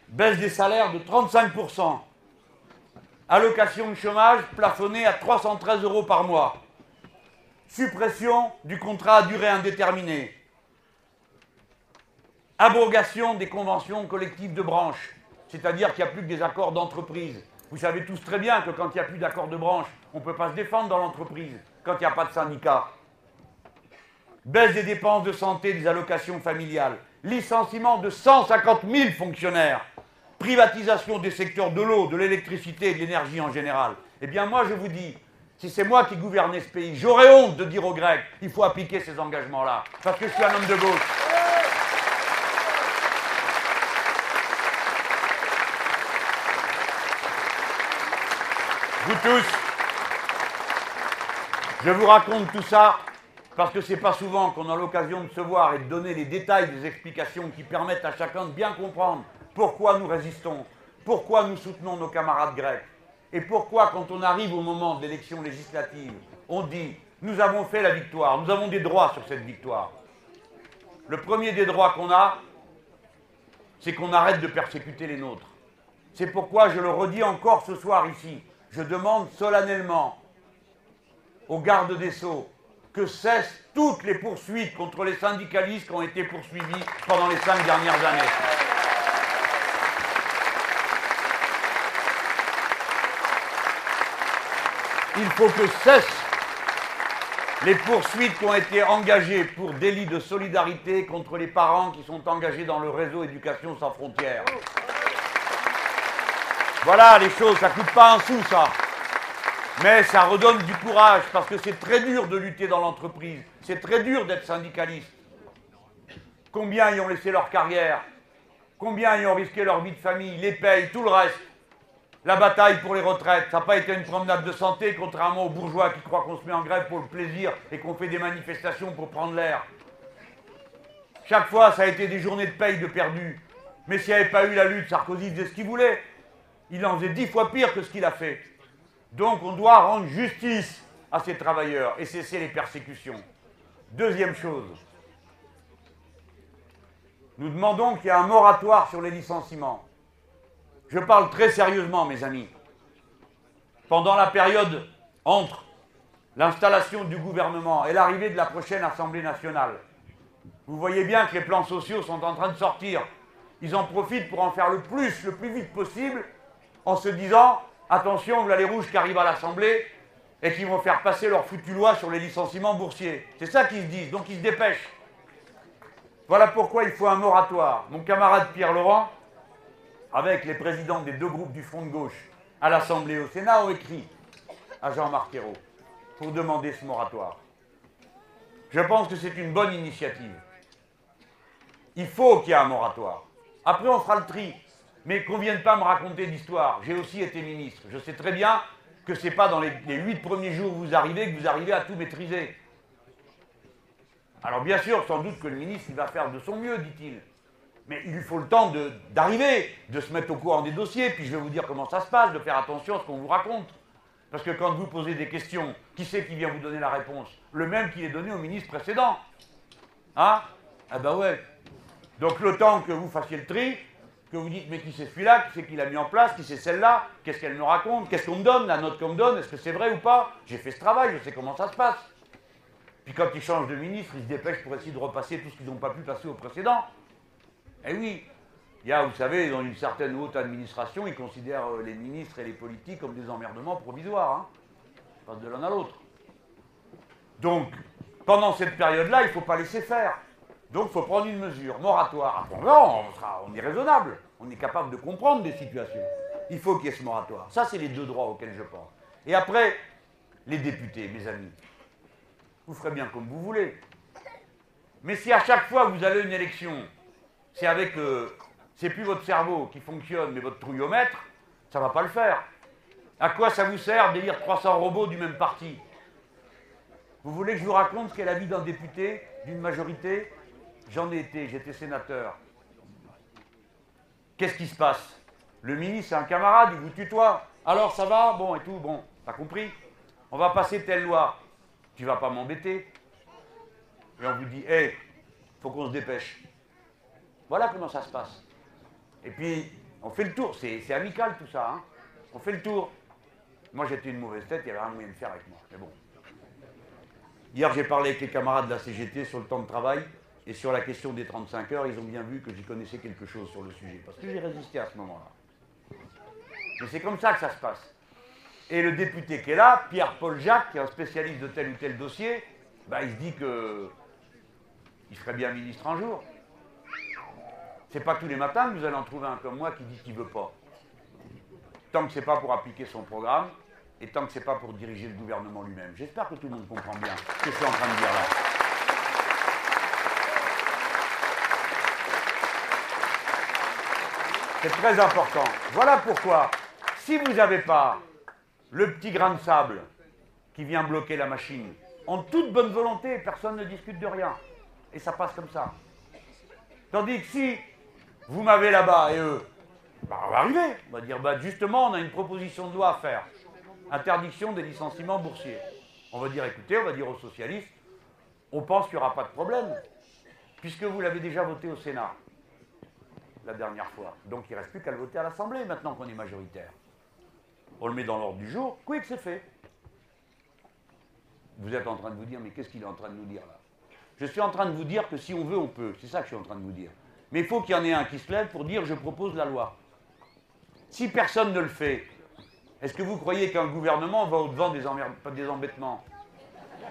baissent des salaires de 35%. Allocation de chômage plafonnée à 313 euros par mois. Suppression du contrat à durée indéterminée. Abrogation des conventions collectives de branche, c'est-à-dire qu'il n'y a plus que des accords d'entreprise. Vous savez tous très bien que quand il n'y a plus d'accord de branche, on ne peut pas se défendre dans l'entreprise, quand il n'y a pas de syndicat. Baisse des dépenses de santé, des allocations familiales licenciement de 150 000 fonctionnaires, privatisation des secteurs de l'eau, de l'électricité et de l'énergie en général. Eh bien moi je vous dis, si c'est moi qui gouvernais ce pays, j'aurais honte de dire aux Grecs, il faut appliquer ces engagements-là, parce que je suis un homme de gauche. Vous tous, je vous raconte tout ça parce que c'est pas souvent qu'on a l'occasion de se voir et de donner les détails des explications qui permettent à chacun de bien comprendre pourquoi nous résistons, pourquoi nous soutenons nos camarades grecs, et pourquoi quand on arrive au moment de l'élection législative, on dit nous avons fait la victoire, nous avons des droits sur cette victoire. Le premier des droits qu'on a, c'est qu'on arrête de persécuter les nôtres. C'est pourquoi je le redis encore ce soir ici. Je demande solennellement aux gardes des Sceaux, que cessent toutes les poursuites contre les syndicalistes qui ont été poursuivis pendant les cinq dernières années. Il faut que cessent les poursuites qui ont été engagées pour délit de solidarité contre les parents qui sont engagés dans le réseau Éducation sans frontières. Voilà les choses, ça ne coûte pas un sou ça. Mais ça redonne du courage parce que c'est très dur de lutter dans l'entreprise. C'est très dur d'être syndicaliste. Combien y ont laissé leur carrière? Combien y ont risqué leur vie de famille Les payes, tout le reste? La bataille pour les retraites, ça n'a pas été une promenade de santé, contrairement aux bourgeois qui croient qu'on se met en grève pour le plaisir et qu'on fait des manifestations pour prendre l'air. Chaque fois, ça a été des journées de paye de perdu. Mais s'il n'y avait pas eu la lutte, Sarkozy faisait ce qu'il voulait. Il en faisait dix fois pire que ce qu'il a fait. Donc on doit rendre justice à ces travailleurs et cesser les persécutions. Deuxième chose, nous demandons qu'il y ait un moratoire sur les licenciements. Je parle très sérieusement, mes amis. Pendant la période entre l'installation du gouvernement et l'arrivée de la prochaine Assemblée nationale, vous voyez bien que les plans sociaux sont en train de sortir. Ils en profitent pour en faire le plus, le plus vite possible, en se disant attention, voilà les rouges qui arrivent à l'Assemblée et qui vont faire passer leur foutue loi sur les licenciements boursiers. C'est ça qu'ils se disent, donc ils se dépêchent. Voilà pourquoi il faut un moratoire. Mon camarade Pierre Laurent, avec les présidents des deux groupes du Front de gauche à l'Assemblée et au Sénat, ont écrit à Jean-Marc Ayrault pour demander ce moratoire. Je pense que c'est une bonne initiative. Il faut qu'il y ait un moratoire. Après, on fera le tri. Mais qu'on ne vienne pas me raconter d'histoire. J'ai aussi été ministre. Je sais très bien que ce n'est pas dans les, huit premiers jours où vous arrivez que vous arrivez à tout maîtriser. Alors bien sûr, sans doute que le ministre, il va faire de son mieux, dit-il. Mais il lui faut le temps d'arriver, de, se mettre au courant des dossiers, puis je vais vous dire comment ça se passe, de faire attention à ce qu'on vous raconte. Parce que quand vous posez des questions, qui c'est qui vient vous donner la réponse? Le même qui est donné au ministre précédent. Hein? Ah ben ouais. Donc le temps que vous fassiez le tri, que vous dites mais qui c'est celui-là, qui c'est qui l'a mis en place, qui c'est celle-là, qu'est-ce qu'elle me raconte, qu'est-ce qu'on me donne, la note qu'on me donne, est-ce que c'est vrai ou pas? J'ai fait ce travail, je sais comment ça se passe. Puis quand ils changent de ministre, ils se dépêchent pour essayer de repasser tout ce qu'ils n'ont pas pu passer au précédent. Eh oui, il y a, vous savez, dans une certaine haute administration, ils considèrent euh, les ministres et les politiques comme des emmerdements provisoires. Hein. Ils passent de l'un à l'autre. Donc, pendant cette période-là, il ne faut pas laisser faire. Donc, il faut prendre une mesure moratoire. Après, non, on, on est raisonnable. On est capable de comprendre des situations. Il faut qu'il y ait ce moratoire. Ça, c'est les deux droits auxquels je pense. Et après, les députés, mes amis, vous ferez bien comme vous voulez. Mais si à chaque fois vous avez une élection, c'est avec euh, c'est plus votre cerveau qui fonctionne, mais votre trouillomètre, ça ne va pas le faire. À quoi ça vous sert d'élire 300 robots du même parti? Vous voulez que je vous raconte ce qu'est la vie d'un député, d'une majorité? J'en ai été, j'étais sénateur. Qu'est-ce qui se passe? Le ministre, c'est un camarade, il vous tutoie. Alors ça va? Bon et tout, bon, t'as compris? On va passer telle loi. Tu vas pas m'embêter Et on vous dit, hé, hey, faut qu'on se dépêche. Voilà comment ça se passe. Et puis, on fait le tour. C'est amical tout ça. Hein. on fait le tour. Moi, j'étais une mauvaise tête, il y avait rien moyen de faire avec moi. Mais bon. Hier, j'ai parlé avec les camarades de la CGT sur le temps de travail et sur la question des 35 heures. Ils ont bien vu que j'y connaissais quelque chose sur le sujet. Parce que j'ai résisté à ce moment-là. Mais c'est comme ça que ça se passe. Et le député qui est là, Pierre-Paul Jacques, qui est un spécialiste de tel ou tel dossier, bah, il se dit que il serait bien ministre un jour. C'est pas tous les matins que vous allez en trouver un comme moi qui dit qu'il veut pas. Tant que c'est pas pour appliquer son programme et tant que c'est pas pour diriger le gouvernement lui-même. J'espère que tout le monde comprend bien ce que je suis en train de dire là. C'est très important. Voilà pourquoi, si vous n'avez pas le petit grain de sable qui vient bloquer la machine, en toute bonne volonté, personne ne discute de rien. Et ça passe comme ça. Tandis que si vous m'avez là-bas et eux, bah, on va arriver. On va dire, bah, justement, on a une proposition de loi à faire. Interdiction des licenciements boursiers. On va dire, écoutez, on va dire aux socialistes, on pense qu'il n'y aura pas de problème, puisque vous l'avez déjà voté au Sénat la dernière fois. Donc il ne reste plus qu'à le voter à l'Assemblée maintenant qu'on est majoritaire. On le met dans l'ordre du jour, quick, c'est fait. Vous êtes en train de vous dire, mais qu'est-ce qu'il est en train de nous dire là? Je suis en train de vous dire que si on veut, on peut. C'est ça que je suis en train de vous dire. Mais il faut qu'il y en ait un qui se lève pour dire je propose la loi. Si personne ne le fait, est-ce que vous croyez qu'un gouvernement va au-devant des, des embêtements?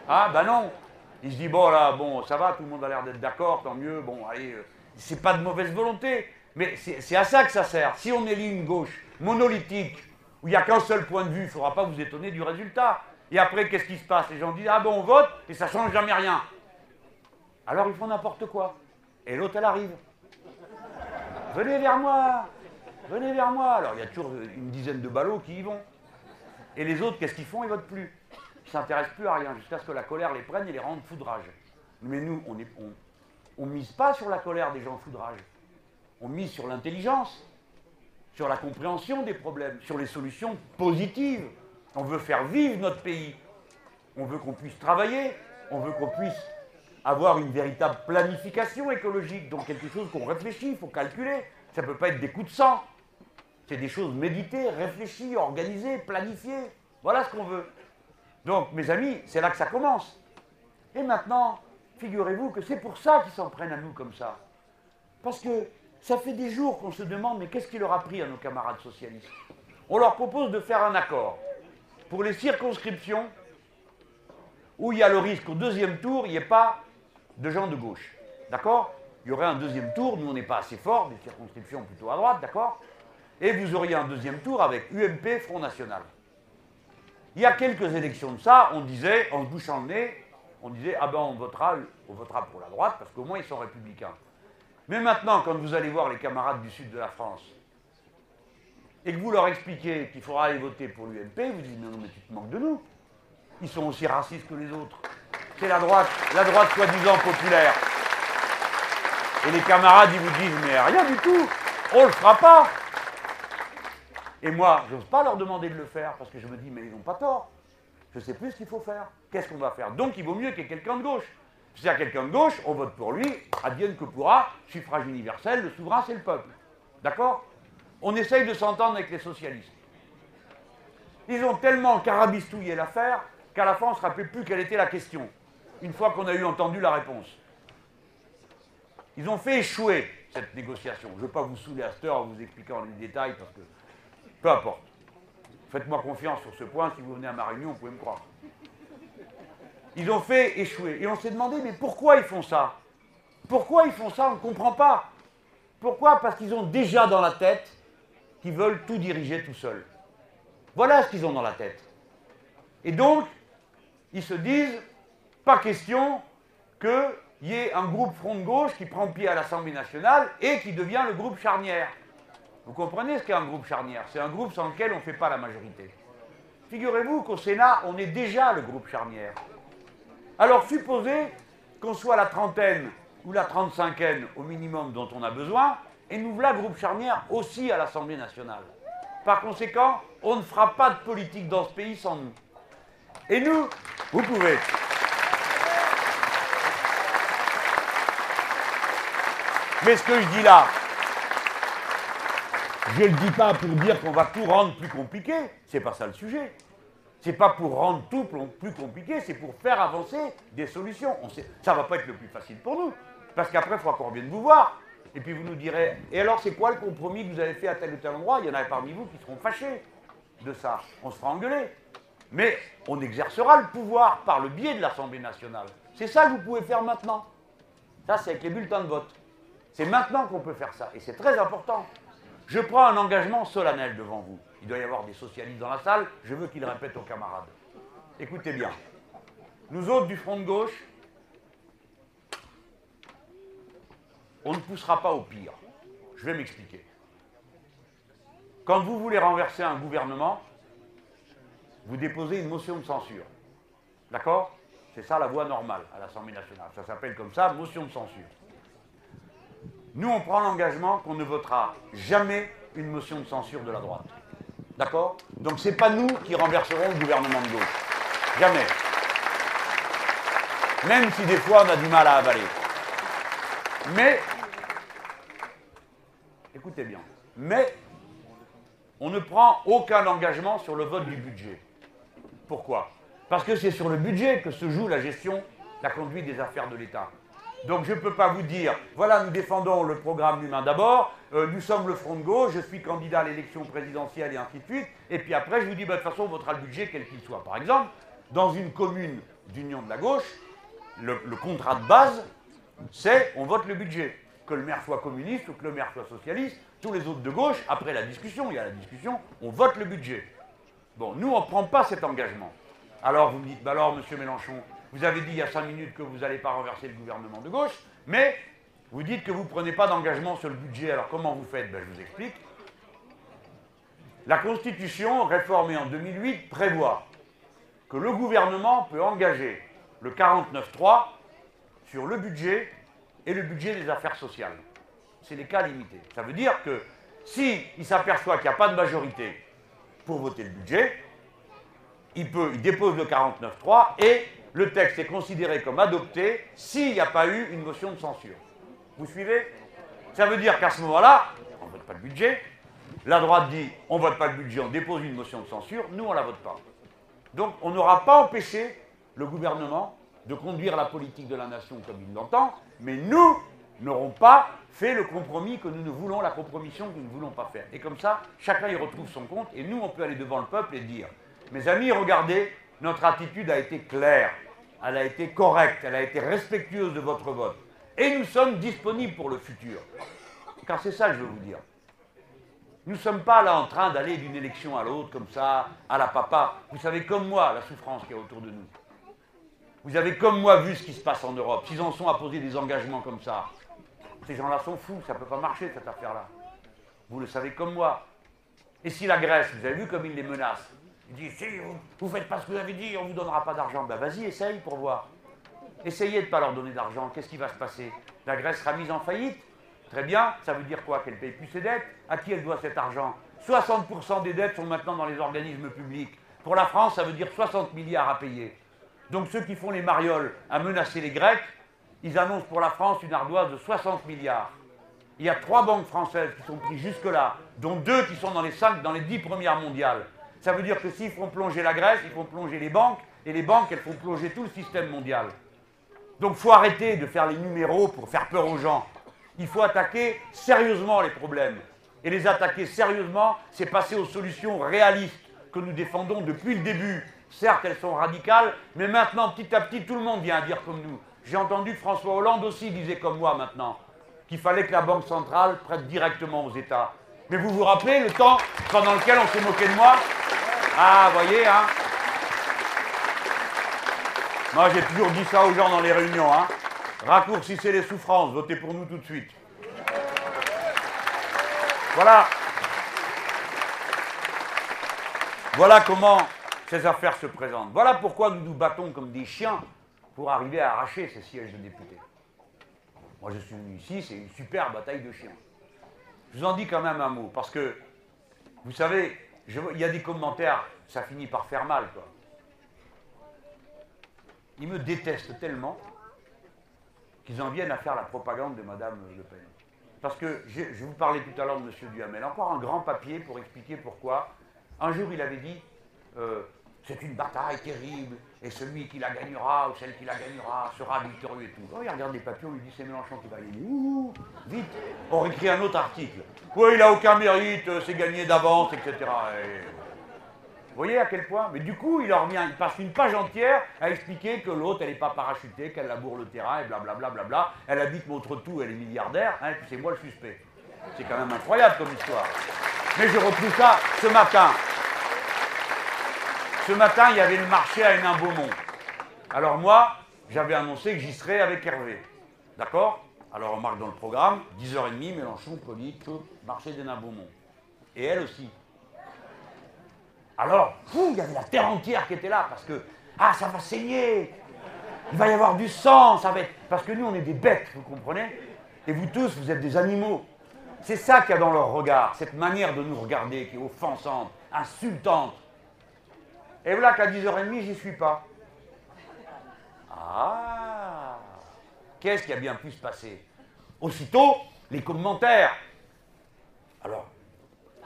Ah, ben non Il se dit, bon là, bon, ça va, tout le monde a l'air d'être d'accord, tant mieux, bon, allez, euh, c'est pas de mauvaise volonté, mais c'est à ça que ça sert. Si on élit une gauche monolithique, où il n'y a qu'un seul point de vue, il ne faudra pas vous étonner du résultat. Et après, qu'est-ce qui se passe? Les gens disent, ah bon, on vote, et ça ne change jamais rien. Alors ils font n'importe quoi. Et l'autre, elle arrive. Venez vers moi Venez vers moi Alors il y a toujours une dizaine de ballots qui y vont. Et les autres, qu'est-ce qu'ils font? Ils votent plus. Ils ne s'intéressent plus à rien, jusqu'à ce que la colère les prenne et les rende foudrage. Mais nous, on ne mise pas sur la colère des gens foudrage. On mise sur l'intelligence. sur la compréhension des problèmes, sur les solutions positives. On veut faire vivre notre pays. On veut qu'on puisse travailler. On veut qu'on puisse avoir une véritable planification écologique, donc quelque chose qu'on réfléchit, il faut calculer. Ça ne peut pas être des coups de sang. C'est des choses méditées, réfléchies, organisées, planifiées. Voilà ce qu'on veut. Donc, mes amis, c'est là que ça commence. Et maintenant, figurez-vous que c'est pour ça qu'ils s'en prennent à nous comme ça. Parce que ça fait des jours qu'on se demande, mais qu'est-ce qui leur a pris à nos camarades socialistes? On leur propose de faire un accord pour les circonscriptions où il y a le risque au deuxième tour, il n'y ait pas de gens de gauche. D'accord? Il y aurait un deuxième tour, nous on n'est pas assez fort, des circonscriptions plutôt à droite, d'accord? Et vous auriez un deuxième tour avec UMP, Front National. Il y a quelques élections de ça, on disait, en se bouchant le nez, on disait, ah ben on votera, on votera pour la droite, parce qu'au moins ils sont républicains. Mais maintenant, quand vous allez voir les camarades du sud de la France, et que vous leur expliquez qu'il faudra aller voter pour l'UMP, vous dites, non, mais tu te manques de nous. Ils sont aussi racistes que les autres. C'est la droite, la droite soi-disant populaire. Et les camarades, ils vous disent, mais rien du tout, on le fera pas. Et moi, je n'ose pas leur demander de le faire, parce que je me dis, mais ils n'ont pas tort. Je ne sais plus ce qu'il faut faire. Qu'est-ce qu'on va faire? Donc il vaut mieux qu'il y ait quelqu'un de gauche. Y a quelqu'un de gauche, on vote pour lui, advienne que pourra, suffrage universel, le souverain c'est le peuple. D'accord? On essaye de s'entendre avec les socialistes. Ils ont tellement carabistouillé l'affaire qu'à la fin on ne se rappelait plus quelle était la question, une fois qu'on a eu entendu la réponse. Ils ont fait échouer cette négociation. Je ne veux pas vous saouler à cette heure en vous expliquant les détails, parce que peu importe. Faites-moi confiance sur ce point, si vous venez à ma réunion, vous pouvez me croire. Ils ont fait échouer. Et on s'est demandé, mais pourquoi ils font ça? Pourquoi ils font ça? On ne comprend pas. Pourquoi? Parce qu'ils ont déjà dans la tête qu'ils veulent tout diriger tout seuls. Voilà ce qu'ils ont dans la tête. Et donc, ils se disent, pas question qu'il y ait un groupe front de gauche qui prend pied à l'Assemblée nationale et qui devient le groupe charnière. Vous comprenez ce qu'est un groupe charnière? C'est un groupe sans lequel on ne fait pas la majorité. Figurez-vous qu'au Sénat, on est déjà le groupe charnière. Alors supposez qu'on soit la trentaine ou la trente-cinquaine au minimum dont on a besoin, et nous voilà groupe charnière aussi à l'Assemblée nationale. Par conséquent, on ne fera pas de politique dans ce pays sans nous. Et nous, vous pouvez. Mais ce que je dis là, je ne le dis pas pour dire qu'on va tout rendre plus compliqué, c'est pas ça le sujet. C'est pas pour rendre tout plus compliqué, c'est pour faire avancer des solutions. Ça va pas être le plus facile pour nous, parce qu'après, il faudra qu'on revienne vous voir. Et puis vous nous direz, et alors c'est quoi le compromis que vous avez fait à tel ou tel endroit? Il y en a parmi vous qui seront fâchés de ça. On se fera engueuler. Mais on exercera le pouvoir par le biais de l'Assemblée nationale. C'est ça que vous pouvez faire maintenant. Ça, c'est avec les bulletins de vote. C'est maintenant qu'on peut faire ça. Et c'est très important. Je prends un engagement solennel devant vous il doit y avoir des socialistes dans la salle, je veux qu'ils répètent aux camarades. Écoutez bien, nous autres du front de gauche, on ne poussera pas au pire. Je vais m'expliquer. Quand vous voulez renverser un gouvernement, vous déposez une motion de censure. D'accord? C'est ça la voie normale à l'Assemblée nationale. Ça s'appelle comme ça, motion de censure. Nous, on prend l'engagement qu'on ne votera jamais une motion de censure de la droite. D'accord? Donc ce n'est pas nous qui renverserons le gouvernement de gauche. Jamais. Même si des fois on a du mal à avaler. Mais, écoutez bien, mais on ne prend aucun engagement sur le vote du budget. Pourquoi? Parce que c'est sur le budget que se joue la gestion, la conduite des affaires de l'État. Donc je ne peux pas vous dire, voilà, nous défendons le programme humain d'abord, euh, nous sommes le front de gauche, je suis candidat à l'élection présidentielle et ainsi de suite, et puis après je vous dis, bah, de toute façon, on votera le budget quel qu'il soit. Par exemple, dans une commune d'union de la gauche, le, contrat de base, c'est on vote le budget. Que le maire soit communiste ou que le maire soit socialiste, tous les autres de gauche, après la discussion, il y a la discussion, on vote le budget. Bon, nous, on ne prend pas cet engagement. Alors vous me dites, bah alors, monsieur Mélenchon, vous avez dit il y a cinq minutes que vous n'allez pas renverser le gouvernement de gauche, mais vous dites que vous ne prenez pas d'engagement sur le budget. Alors comment vous faites? Ben, Je vous explique. La Constitution, réformée en 2008, prévoit que le gouvernement peut engager le 49.3 sur le budget et le budget des affaires sociales. C'est les cas limités. Ça veut dire que S'il il s'aperçoit qu'il n'y a pas de majorité pour voter le budget, il, peut, il dépose le 49.3 et le texte est considéré comme adopté s'il n'y a pas eu une motion de censure. Vous suivez? Ça veut dire qu'à ce moment-là, on ne vote pas le budget. La droite dit on ne vote pas le budget, on dépose une motion de censure. Nous, on ne la vote pas. Donc, on n'aura pas empêché le gouvernement de conduire la politique de la nation comme il l'entend, mais nous n'aurons pas fait le compromis que nous ne voulons, la compromission que nous ne voulons pas faire. Et comme ça, chacun y retrouve son compte, et nous, on peut aller devant le peuple et dire, mes amis, regardez, notre attitude a été claire, elle a été correcte, elle a été respectueuse de votre vote. Et nous sommes disponibles pour le futur. Car c'est ça que je veux vous dire. Nous ne sommes pas là en train d'aller d'une élection à l'autre comme ça, à la papa. Vous savez comme moi la souffrance qu'il y a autour de nous. Vous avez comme moi vu ce qui se passe en Europe. S'ils en sont à poser des engagements comme ça, ces gens-là sont fous, ça ne peut pas marcher cette affaire-là. Vous le savez comme moi. Et si la Grèce, vous avez vu comme il les menace Il dit si vous ne faites pas ce que vous avez dit, on ne vous donnera pas d'argent. Ben vas-y, essaye pour voir. Essayez de ne pas leur donner d'argent. Qu'est-ce qui va se passer? La Grèce sera mise en faillite Très bien, ça veut dire quoi? Qu'elle paye plus ses dettes? À qui elle doit cet argent? 60% des dettes sont maintenant dans les organismes publics. Pour la France, ça veut dire 60 milliards à payer. Donc ceux qui font les marioles à menacer les Grecs, ils annoncent pour la France une ardoise de 60 milliards. Il y a trois banques françaises qui sont prises jusque-là, dont deux qui sont dans les cinq, dans les dix premières mondiales. Ça veut dire que s'ils font plonger la Grèce, ils font plonger les banques, et les banques, elles font plonger tout le système mondial. Donc il faut arrêter de faire les numéros pour faire peur aux gens. Il faut attaquer sérieusement les problèmes. Et les attaquer sérieusement, c'est passer aux solutions réalistes que nous défendons depuis le début. Certes, elles sont radicales, mais maintenant, petit à petit, tout le monde vient à dire comme nous. J'ai entendu que François Hollande aussi disait comme moi maintenant qu'il fallait que la Banque centrale prête directement aux États. Mais vous vous rappelez le temps pendant lequel on s'est moqué de moi Ah, voyez, hein Moi, j'ai toujours dit ça aux gens dans les réunions, hein Raccourcissez les souffrances, votez pour nous tout de suite. Voilà. Voilà comment ces affaires se présentent. Voilà pourquoi nous nous battons comme des chiens pour arriver à arracher ces sièges de députés. Moi, je suis venu ici, c'est une super bataille de chiens. Je vous en dis quand même un mot, parce que, vous savez, il y a des commentaires, ça finit par faire mal, quoi. Ils me détestent tellement qu'ils en viennent à faire la propagande de Madame Le Pen. Parce que je, vous parlais tout à l'heure de M. Duhamel, encore un grand papier pour expliquer pourquoi. Un jour, il avait dit euh, c'est une bataille terrible, et celui qui la gagnera ou celle qui la gagnera sera victorieux et tout. Oh, il regarde les papiers, on lui dit c'est Mélenchon qui va gagner. Ouh, vite On écrit un autre article. Oui, il n'a aucun mérite, euh, c'est gagné d'avance, etc. Vous voyez à quel point Mais du coup, il, revient, il passe une page entière à expliquer que l'autre, elle n'est pas parachutée, qu'elle laboure le terrain, et blablabla. Bla, bla, bla, Elle habite tout, elle est milliardaire, hein, et puis c'est moi le suspect. C'est quand même incroyable comme histoire. Mais je retrouve ça ce matin. Ce matin, il y avait le marché à Hénin-Beaumont. Alors moi, j'avais annoncé que j'y serais avec Hervé. D'accord? Alors on marque dans le programme, 10h30, Mélenchon, Poli, tout, marché d'Hénin-Beaumont. Et elle aussi. Alors, il y avait la terre entière qui était là, parce que, ah, ça va saigner, il va y avoir du sang, ça va être... Parce que nous, on est des bêtes, vous comprenez? Et vous tous, vous êtes des animaux. C'est ça qu'il y a dans leur regard, cette manière de nous regarder qui est offensante, insultante. Et voilà qu'à 10h30, j'y suis pas. Ah Qu'est-ce qui a bien pu se passer? Aussitôt, les commentaires. Alors,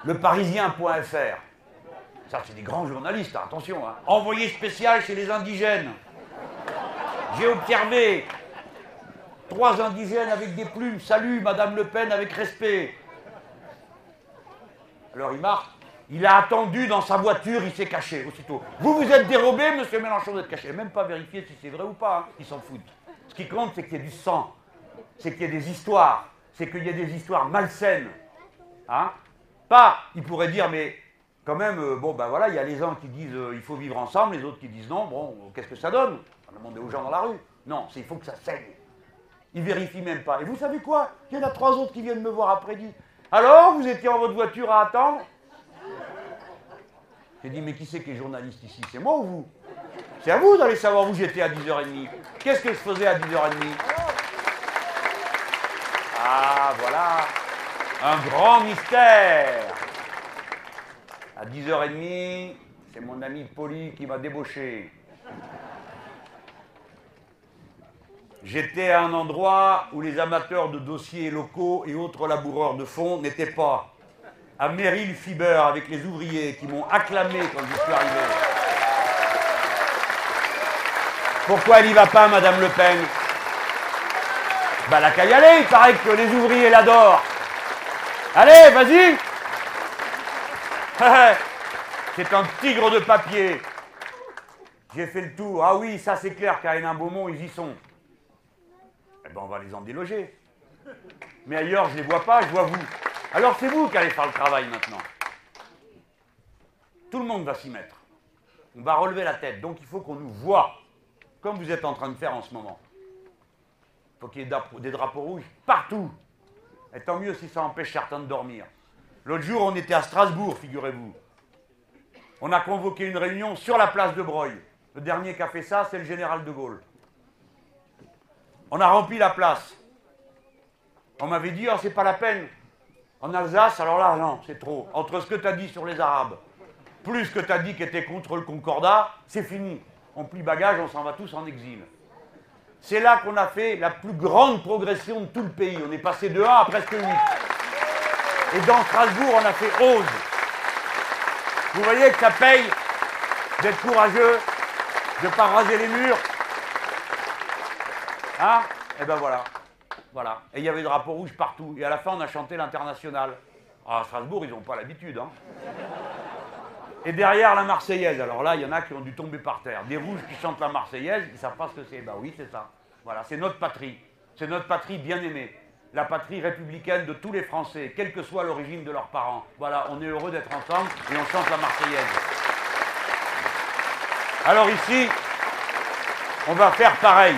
le parisien.fr. Ça, c'est des grands journalistes, hein, attention. Hein. Envoyé spécial chez les indigènes. J'ai observé trois indigènes avec des plumes. Salut, Madame Le Pen, avec respect. Alors il marque il a attendu dans sa voiture, il s'est caché aussitôt. Vous vous êtes dérobé, monsieur Mélenchon, vous êtes caché. Même pas vérifié si c'est vrai ou pas, hein. s'en foutent. Ce qui compte, c'est qu'il y ait du sang, c'est qu'il y ait des histoires, c'est qu'il y ait des histoires malsaines. Hein pas, il pourrait dire, mais quand même, euh, bon, ben voilà, il y a les gens qui disent euh, il faut vivre ensemble, les autres qui disent non, bon, qu'est-ce que ça donne? On va demander aux gens dans la rue. Non, c'est il faut que ça saigne. Ils vérifient même pas. Et vous savez quoi? Il y en a trois autres qui viennent me voir après, disent Alors, vous étiez en votre voiture à attendre? J'ai dit, mais qui c'est qui est journaliste ici? C'est moi ou vous? C'est à vous d'aller savoir où j'étais à 10h30. Qu'est-ce que je faisais à 10h30 Ah, voilà. Un grand mystère. À 10h30, c'est mon ami Poli qui m'a débauché. J'étais à un endroit où les amateurs de dossiers locaux et autres laboureurs de fonds n'étaient pas. À Meryl Fiber avec les ouvriers qui m'ont acclamé quand je suis arrivé. Pourquoi elle n'y va pas, Madame Le Pen? Bah, la qu'à y aller, il paraît que les ouvriers l'adorent. Allez, vas-y C'est un tigre de papier. J'ai fait le tour. Ah oui, ça c'est clair Hénin Beaumont, ils y sont. Eh ben, on va les en déloger. Mais ailleurs, je ne les vois pas, je vois vous. Alors c'est vous qui allez faire le travail maintenant. Tout le monde va s'y mettre. On va relever la tête. Donc il faut qu'on nous voit, comme vous êtes en train de faire en ce moment. Il faut qu'il y ait des drapeaux rouges partout. Et tant mieux si ça empêche certains de dormir. L'autre jour, on était à Strasbourg, figurez-vous. On a convoqué une réunion sur la place de Broglie. Le dernier qui a fait ça, c'est le général de Gaulle. On a rempli la place. On m'avait dit, oh, c'est pas la peine. En Alsace, alors là, non, c'est trop. Entre ce que tu as dit sur les Arabes, plus ce que tu as dit qui était contre le Concordat, c'est fini. On plie bagage, on s'en va tous en exil. C'est là qu'on a fait la plus grande progression de tout le pays. On est passé de 1 à presque 8. Et dans Strasbourg, on a fait 11. Vous voyez que ça paye d'être courageux, de ne pas raser les murs. Hein? Eh ben voilà. Voilà. Et il y avait des drapeaux rouges partout. Et à la fin, on a chanté l'international. Ah, à Strasbourg, ils n'ont pas l'habitude. Hein. Et derrière la Marseillaise, alors là, il y en a qui ont dû tomber par terre. Des rouges qui chantent la Marseillaise, ils ne savent pas ce que c'est. Ben oui, c'est ça. Voilà, c'est notre patrie. C'est notre patrie bien aimée. La patrie républicaine de tous les Français, quelle que soit l'origine de leurs parents. Voilà, on est heureux d'être ensemble et on chante la Marseillaise. Alors ici, on va faire pareil.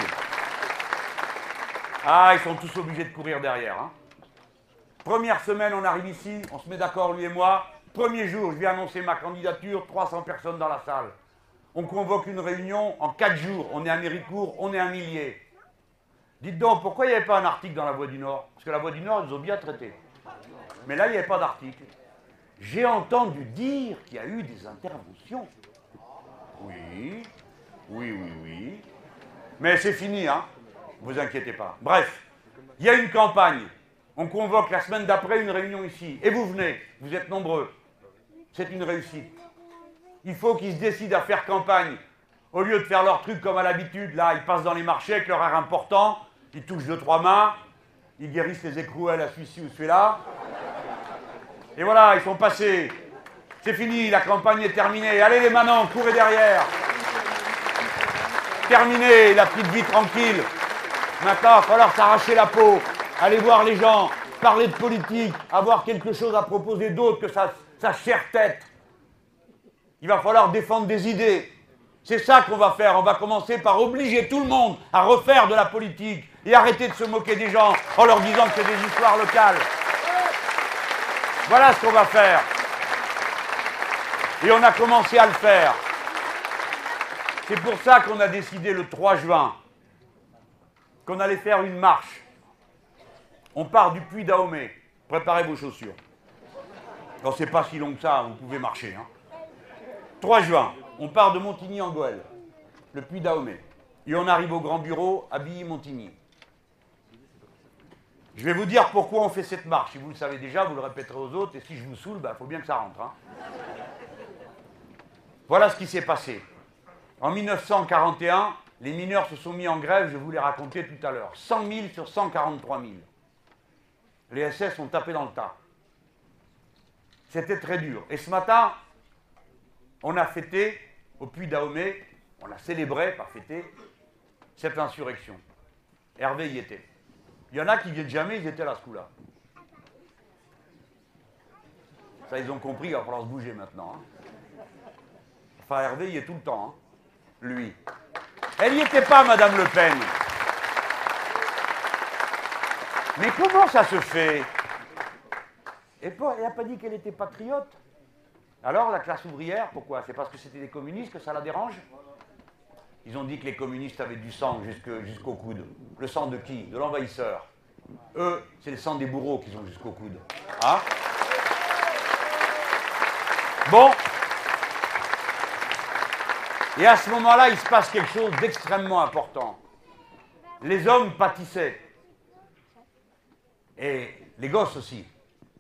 Ah, ils sont tous obligés de courir derrière. Hein. Première semaine, on arrive ici, on se met d'accord, lui et moi. Premier jour, je vais annoncer ma candidature, 300 personnes dans la salle. On convoque une réunion en 4 jours. On est à Méricourt, on est un millier. Dites donc, pourquoi il n'y avait pas un article dans la Voix du Nord? Parce que la Voix du Nord, ils ont bien traité. Mais là, il n'y avait pas d'article. J'ai entendu dire qu'il y a eu des interventions. Oui, oui, oui, oui. Mais c'est fini, hein vous inquiétez pas. Bref, il y a une campagne. On convoque la semaine d'après une réunion ici. Et vous venez, vous êtes nombreux. C'est une réussite. Il faut qu'ils se décident à faire campagne. Au lieu de faire leur truc comme à l'habitude, là, ils passent dans les marchés avec leur air important, ils touchent deux, trois mains, ils guérissent les écrouelles à celui-ci ou celui-là. Et voilà, ils sont passés. C'est fini, la campagne est terminée. Allez les manants, courez derrière. Terminé, la petite vie tranquille. Maintenant, il va falloir s'arracher la peau, aller voir les gens, parler de politique, avoir quelque chose à proposer d'autre que sa, chère tête. Il va falloir défendre des idées. C'est ça qu'on va faire. On va commencer par obliger tout le monde à refaire de la politique et arrêter de se moquer des gens en leur disant que c'est des histoires locales. Voilà ce qu'on va faire. Et on a commencé à le faire. C'est pour ça qu'on a décidé le 3 juin qu'on allait faire une marche. On part du puits d'Aomé. Préparez vos chaussures. Ce c'est pas si long que ça, vous pouvez marcher. 3 hein. juin, on part de Montigny en Goël, le puits d'Aomé. Et on arrive au grand bureau à Billy-Montigny. Je vais vous dire pourquoi on fait cette marche. Si vous le savez déjà, vous le répéterez aux autres. Et si je vous saoule, il bah, faut bien que ça rentre. Hein. Voilà ce qui s'est passé. En 1941, les mineurs se sont mis en grève, je vous l'ai raconté tout à l'heure. 100 000 sur 143 000. Les SS ont tapé dans le tas. C'était très dur. Et ce matin, on a fêté, au Puy d'Aomé, on a célébré, par fêter, cette insurrection. Hervé y était. Il y en a qui viennent jamais, ils étaient là ce coup-là. Ça, ils ont compris, il va falloir se bouger maintenant. Hein. Enfin, Hervé y est tout le temps, hein. Lui. Elle n'y était pas, Madame Le Pen. Mais comment ça se fait? Elle n'a pas dit qu'elle était patriote? Alors, la classe ouvrière, pourquoi? C'est parce que c'était des communistes que ça la dérange? Ils ont dit que les communistes avaient du sang jusqu'au coude. Le sang de qui? De l'envahisseur. Eux, c'est le sang des bourreaux qu'ils ont jusqu'au coude. Hein? Bon. Et à ce moment-là, il se passe quelque chose d'extrêmement important. Les hommes pâtissaient. Et les gosses aussi.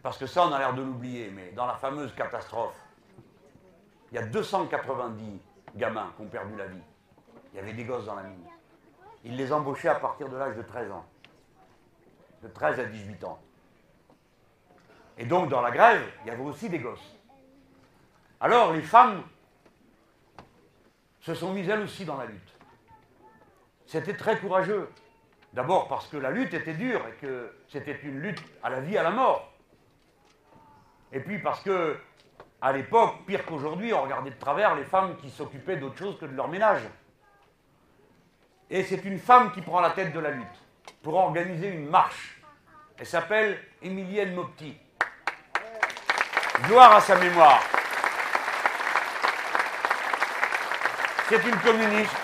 Parce que ça, on a l'air de l'oublier. Mais dans la fameuse catastrophe, il y a 290 gamins qui ont perdu la vie. Il y avait des gosses dans la mine. Ils les embauchaient à partir de l'âge de 13 ans. De 13 à 18 ans. Et donc, dans la grève, il y avait aussi des gosses. Alors, les femmes se sont mises elles aussi dans la lutte. C'était très courageux. D'abord parce que la lutte était dure et que c'était une lutte à la vie, à la mort. Et puis parce que, à l'époque, pire qu'aujourd'hui, on regardait de travers les femmes qui s'occupaient d'autre chose que de leur ménage. Et c'est une femme qui prend la tête de la lutte pour organiser une marche. Elle s'appelle Emilienne Mopti. Gloire à sa mémoire. C'est une communiste.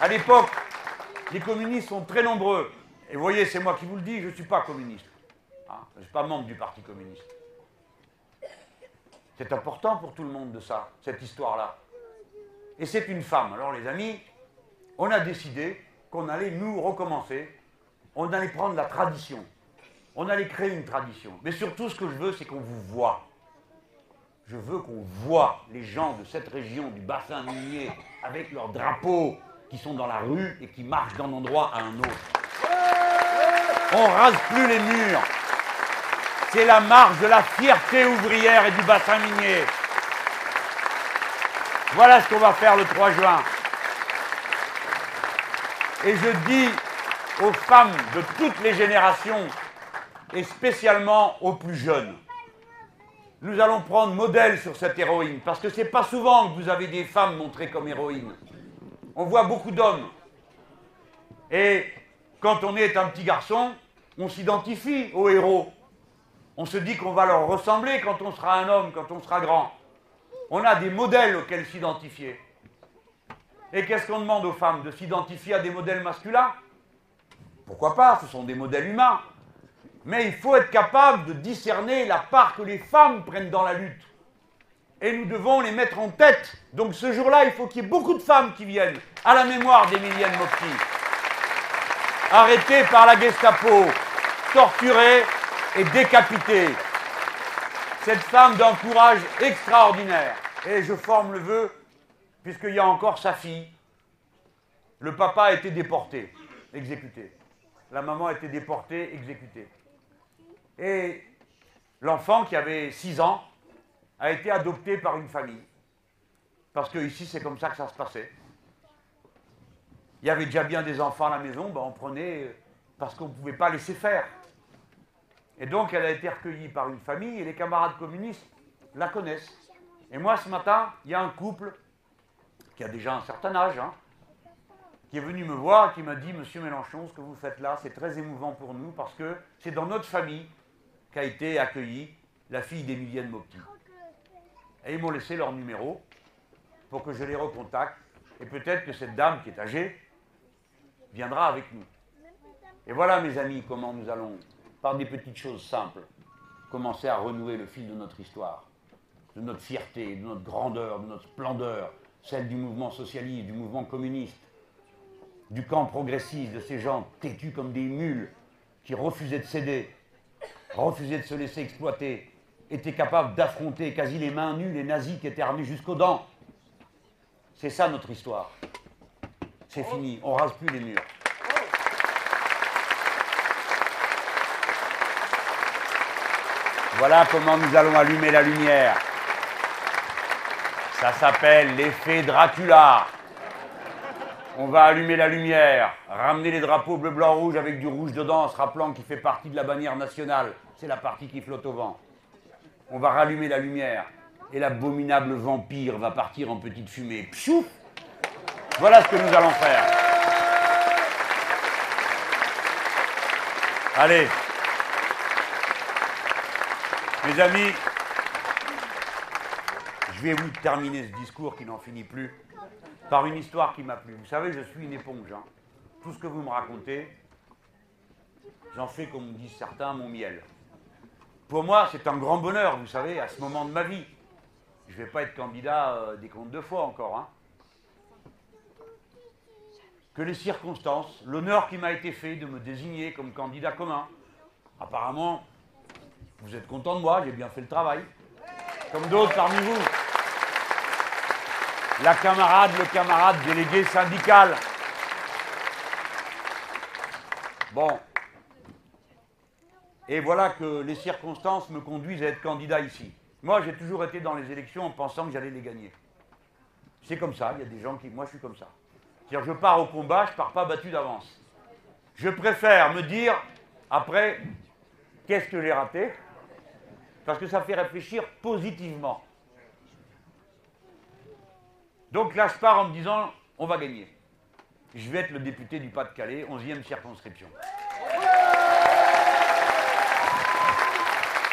À l'époque, les communistes sont très nombreux. Et vous voyez, c'est moi qui vous le dis, je ne suis pas communiste. Hein, je ne suis pas membre du Parti communiste. C'est important pour tout le monde de ça, cette histoire-là. Et c'est une femme. Alors les amis, on a décidé qu'on allait nous recommencer, on allait prendre la tradition, on allait créer une tradition. Mais surtout, ce que je veux, c'est qu'on vous voit. Je veux qu'on voit les gens de cette région, du bassin minier, avec leurs drapeaux, qui sont dans la rue et qui marchent d'un endroit à un autre. On rase plus les murs. C'est la marche de la fierté ouvrière et du bassin minier. Voilà ce qu'on va faire le 3 juin. Et je dis aux femmes de toutes les générations, et spécialement aux plus jeunes, nous allons prendre modèle sur cette héroïne, parce que ce n'est pas souvent que vous avez des femmes montrées comme héroïnes. On voit beaucoup d'hommes. Et quand on est un petit garçon, on s'identifie aux héros. On se dit qu'on va leur ressembler quand on sera un homme, quand on sera grand. On a des modèles auxquels s'identifier. Et qu'est-ce qu'on demande aux femmes De s'identifier à des modèles masculins? Pourquoi pas? Ce sont des modèles humains. Mais il faut être capable de discerner la part que les femmes prennent dans la lutte. Et nous devons les mettre en tête. Donc ce jour-là, il faut qu'il y ait beaucoup de femmes qui viennent à la mémoire d'Emilienne Mopti. Arrêtée par la Gestapo, torturée et décapitée. Cette femme d'un courage extraordinaire. Et je forme le vœu, puisqu'il y a encore sa fille. Le papa a été déporté, exécuté. La maman a été déportée, exécutée. Et l'enfant qui avait 6 ans a été adopté par une famille. Parce que ici, c'est comme ça que ça se passait. Il y avait déjà bien des enfants à la maison, ben on prenait parce qu'on ne pouvait pas laisser faire. Et donc, elle a été recueillie par une famille et les camarades communistes la connaissent. Et moi, ce matin, il y a un couple qui a déjà un certain âge, hein, qui est venu me voir et qui m'a dit Monsieur Mélenchon, ce que vous faites là, c'est très émouvant pour nous parce que c'est dans notre famille qu'a été accueillie la fille d'Emilienne Mopti. Et ils m'ont laissé leur numéro pour que je les recontacte. Et peut-être que cette dame qui est âgée viendra avec nous. Et voilà, mes amis, comment nous allons, par des petites choses simples, commencer à renouer le fil de notre histoire, de notre fierté, de notre grandeur, de notre splendeur, celle du mouvement socialiste, du mouvement communiste, du camp progressiste, de ces gens têtus comme des mules qui refusaient de céder, refusaient de se laisser exploiter, étaient capables d'affronter quasi les mains nues les nazis qui étaient armés jusqu'aux dents. C'est ça notre histoire. C'est fini, on rase plus les murs. Voilà comment nous allons allumer la lumière. Ça s'appelle l'effet Dracula. On va allumer la lumière, ramener les drapeaux bleu, blanc, rouge avec du rouge dedans, se rappelant qu'il fait partie de la bannière nationale. C'est la partie qui flotte au vent. On va rallumer la lumière et l'abominable vampire va partir en petite fumée. Pshouf Voilà ce que nous allons faire. Allez. Mes amis, je vais vous terminer ce discours qui n'en finit plus par une histoire qui m'a plu. Vous savez, je suis une éponge. Hein. Tout ce que vous me racontez, J'en fais, comme disent certains, mon miel. Pour moi, c'est un grand bonheur, vous savez, à ce moment de ma vie. Je ne vais pas être candidat euh, des comptes deux fois encore. Hein. Que les circonstances, l'honneur qui m'a été fait de me désigner comme candidat commun. Apparemment, vous êtes content de moi, j'ai bien fait le travail. Comme d'autres parmi vous. La camarade, le camarade délégué syndical. Bon, et voilà que les circonstances me conduisent à être candidat ici. Moi, j'ai toujours été dans les élections en pensant que j'allais les gagner. C'est comme ça, il y a des gens qui... Moi, je suis comme ça. C'est-à-dire, je pars au combat, je pars pas battu d'avance. Je préfère me dire, après, qu'est-ce que j'ai raté? Parce que ça fait réfléchir positivement. Donc là, je pars en me disant, on va gagner. Je vais être le député du Pas-de-Calais, 11e circonscription.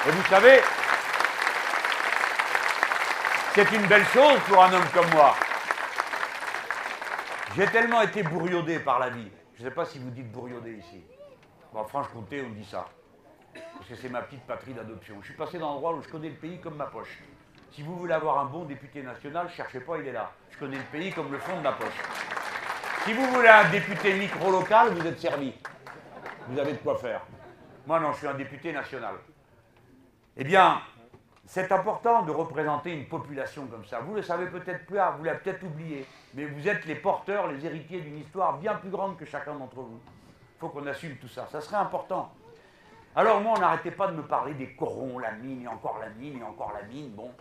Et vous savez, c'est une belle chose pour un homme comme moi. J'ai tellement été bourriaudé par la vie. Je ne sais pas si vous dites bourriaudé ici. Bon, Franche-Comté, on dit ça. Parce que c'est ma petite patrie d'adoption. Je suis passé dans l'endroit où je connais le pays comme ma poche. Si vous voulez avoir un bon député national, cherchez pas, il est là. Je connais le pays comme le fond de ma poche. Si vous voulez un député micro-local, vous êtes servi. Vous avez de quoi faire. Moi, non, je suis un député national. Eh bien, c'est important de représenter une population comme ça. Vous le savez peut-être plus, vous l'avez peut-être oublié, mais vous êtes les porteurs, les héritiers d'une histoire bien plus grande que chacun d'entre vous. Il faut qu'on assume tout ça. Ça serait important. Alors moi, on n'arrêtait pas de me parler des corons, la mine, et encore la mine, et encore la mine, bon.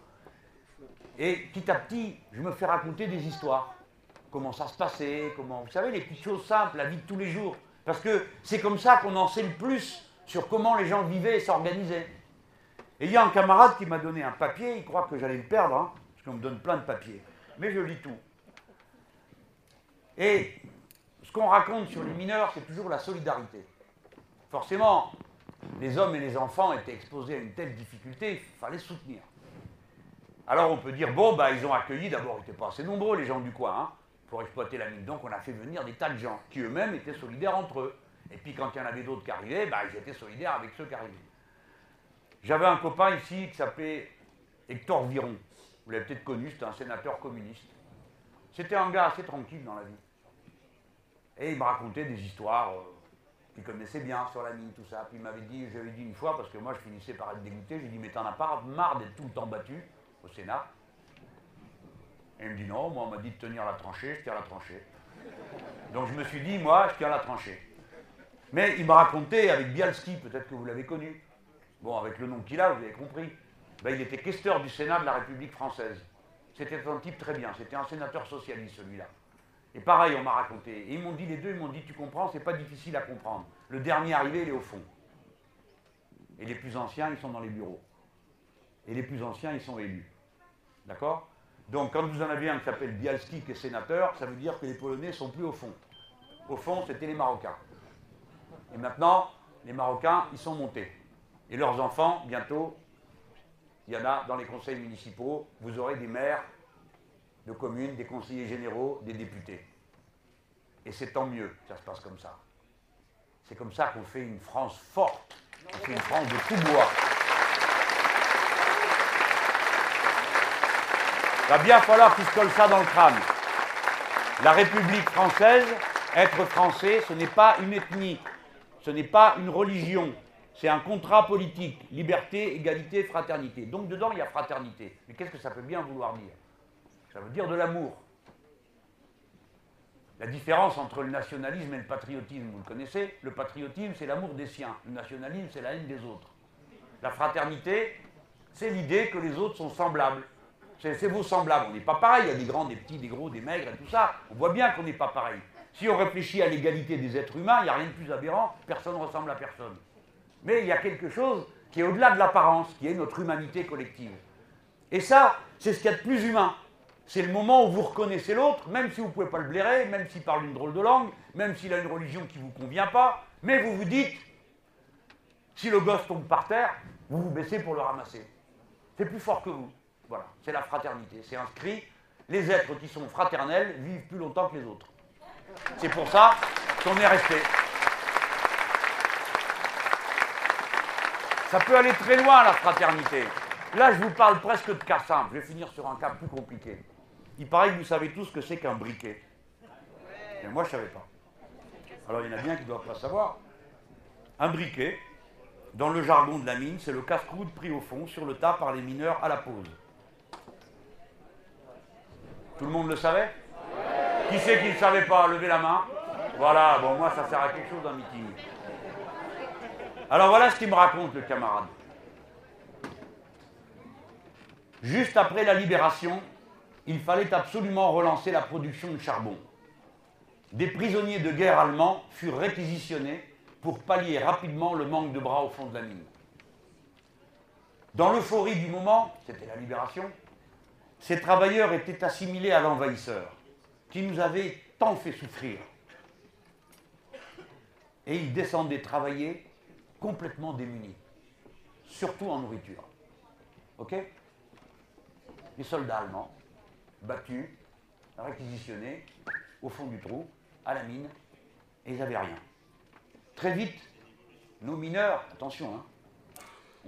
Et petit à petit, je me fais raconter des histoires. Comment ça se passait, comment... Vous savez, les petites choses simples, la vie de tous les jours. Parce que c'est comme ça qu'on en sait le plus sur comment les gens vivaient et s'organisaient. Et il y a un camarade qui m'a donné un papier, il croit que j'allais le perdre, hein, parce qu'on me donne plein de papiers. Mais je lis tout. Et ce qu'on raconte sur les mineurs, c'est toujours la solidarité. Forcément, les hommes et les enfants étaient exposés à une telle difficulté, il fallait soutenir. Alors on peut dire, bon, bah, ils ont accueilli, d'abord, ils n'étaient pas assez nombreux, les gens du coin, hein, pour exploiter la mine. Donc on a fait venir des tas de gens qui eux-mêmes étaient solidaires entre eux. Et puis quand il y en avait d'autres qui arrivaient, bah, ils étaient solidaires avec ceux qui arrivaient. J'avais un copain ici qui s'appelait Hector Viron. Vous l'avez peut-être connu, c'était un sénateur communiste. C'était un gars assez tranquille dans la vie. Et il me racontait des histoires euh, qu'il connaissait bien sur la mine, tout ça. Puis il m'avait dit, j'avais dit une fois, parce que moi je finissais par être dégoûté, j'ai dit, mais t'en as pas marre d'être tout le temps battu? Au Sénat Et il me dit, non, moi on m'a dit de tenir la tranchée, je tiens la tranchée. Donc je me suis dit, moi je tiens la tranchée. Mais il m'a raconté avec Bialski, peut-être que vous l'avez connu. Bon, avec le nom qu'il a, vous avez compris. Ben, il était questeur du Sénat de la République française. C'était un type très bien, c'était un sénateur socialiste celui-là. Et pareil, on m'a raconté. Et ils m'ont dit, les deux, ils m'ont dit, tu comprends, c'est pas difficile à comprendre. Le dernier arrivé, il est au fond. Et les plus anciens, ils sont dans les bureaux. Et les plus anciens, ils sont élus. D'accord? Donc quand vous en avez un qui s'appelle Bialski, qui est sénateur, ça veut dire que les Polonais sont plus au fond. Au fond, c'était les Marocains. Et maintenant, les Marocains, ils sont montés. Et leurs enfants, bientôt, il y en a dans les conseils municipaux, vous aurez des maires de communes, des conseillers généraux, des députés. Et c'est tant mieux ça se passe comme ça. C'est comme ça qu'on fait une France forte, on fait une France de tout bois. Va bien falloir qu'ils se collent ça dans le crâne. La République française, être français, ce n'est pas une ethnie, ce n'est pas une religion, c'est un contrat politique, liberté, égalité, fraternité. Donc dedans, il y a fraternité. Mais qu'est-ce que ça peut bien vouloir dire? Ça veut dire de l'amour. La différence entre le nationalisme et le patriotisme, vous le connaissez Le patriotisme, c'est l'amour des siens. Le nationalisme, c'est la haine des autres. La fraternité, c'est l'idée que les autres sont semblables. C'est vos semblables. On n'est pas pareil. Il y a des grands, des petits, des gros, des maigres et tout ça. On voit bien qu'on n'est pas pareil. Si on réfléchit à l'égalité des êtres humains, il n'y a rien de plus aberrant. Personne ne ressemble à personne. Mais il y a quelque chose qui est au-delà de l'apparence, qui est notre humanité collective. Et ça, c'est ce qu'il y a de plus humain. C'est le moment où vous reconnaissez l'autre, même si vous ne pouvez pas le blairer, même s'il parle une drôle de langue, même s'il a une religion qui ne vous convient pas, mais vous vous dites, si le gosse tombe par terre, vous vous baissez pour le ramasser. C'est plus fort que vous. Voilà, c'est la fraternité. C'est inscrit, les êtres qui sont fraternels vivent plus longtemps que les autres. C'est pour ça qu'on est resté. Ça peut aller très loin, la fraternité. Là, je vous parle presque de cas simples. Je vais finir sur un cas plus compliqué. Il paraît que vous savez tous ce que c'est qu'un briquet. Mais moi, je ne savais pas. Alors, il y en a bien qui ne doivent pas savoir. Un briquet, dans le jargon de la mine, c'est le casse-croûte pris au fond, sur le tas par les mineurs à la pause. Tout le monde le savait Qui c'est qui ne savait pas Levez la main. Voilà, bon, moi, ça sert à quelque chose d'un meeting. Alors voilà ce qu'il me raconte, le camarade. Juste après la libération, il fallait absolument relancer la production de charbon. Des prisonniers de guerre allemands furent réquisitionnés pour pallier rapidement le manque de bras au fond de la mine. Dans l'euphorie du moment, c'était la libération, ces travailleurs étaient assimilés à l'envahisseur, qui nous avait tant fait souffrir. Et ils descendaient travailler complètement démunis, surtout en nourriture. OK? Les soldats allemands, battus, réquisitionnés, au fond du trou, à la mine, et ils n'avaient rien. Très vite, nos mineurs, attention, hein,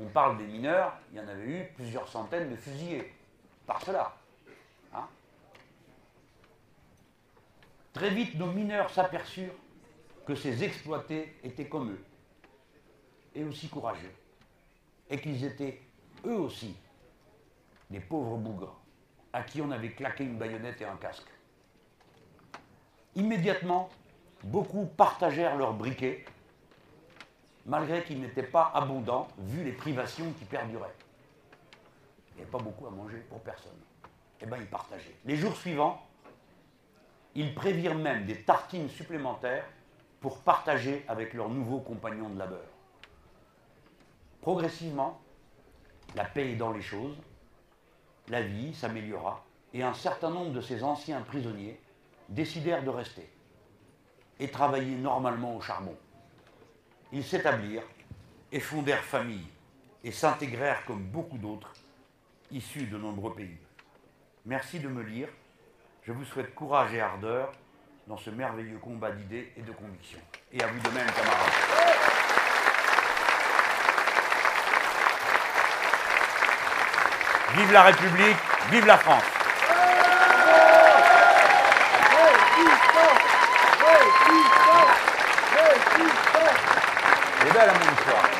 on parle des mineurs, il y en avait eu plusieurs centaines de fusillés, par cela. Hein. Très vite, nos mineurs s'aperçurent que ces exploités étaient comme eux, et aussi courageux, et qu'ils étaient eux aussi des pauvres bougres à qui on avait claqué une baïonnette et un casque. Immédiatement, beaucoup partagèrent leurs briquets malgré qu'il n'était pas abondant, vu les privations qui perduraient. Il n'y avait pas beaucoup à manger pour personne. Eh bien, ils partageaient. Les jours suivants, ils prévirent même des tartines supplémentaires pour partager avec leurs nouveaux compagnons de labeur. Progressivement, la paix est dans les choses, la vie s'améliora, et un certain nombre de ces anciens prisonniers décidèrent de rester et travailler normalement au charbon ils s'établirent et fondèrent famille et s'intégrèrent comme beaucoup d'autres issus de nombreux pays. Merci de me lire. Je vous souhaite courage et ardeur dans ce merveilleux combat d'idées et de convictions. Et à vous de même, camarades. Vive la République, vive la France. Belle, mon histoire.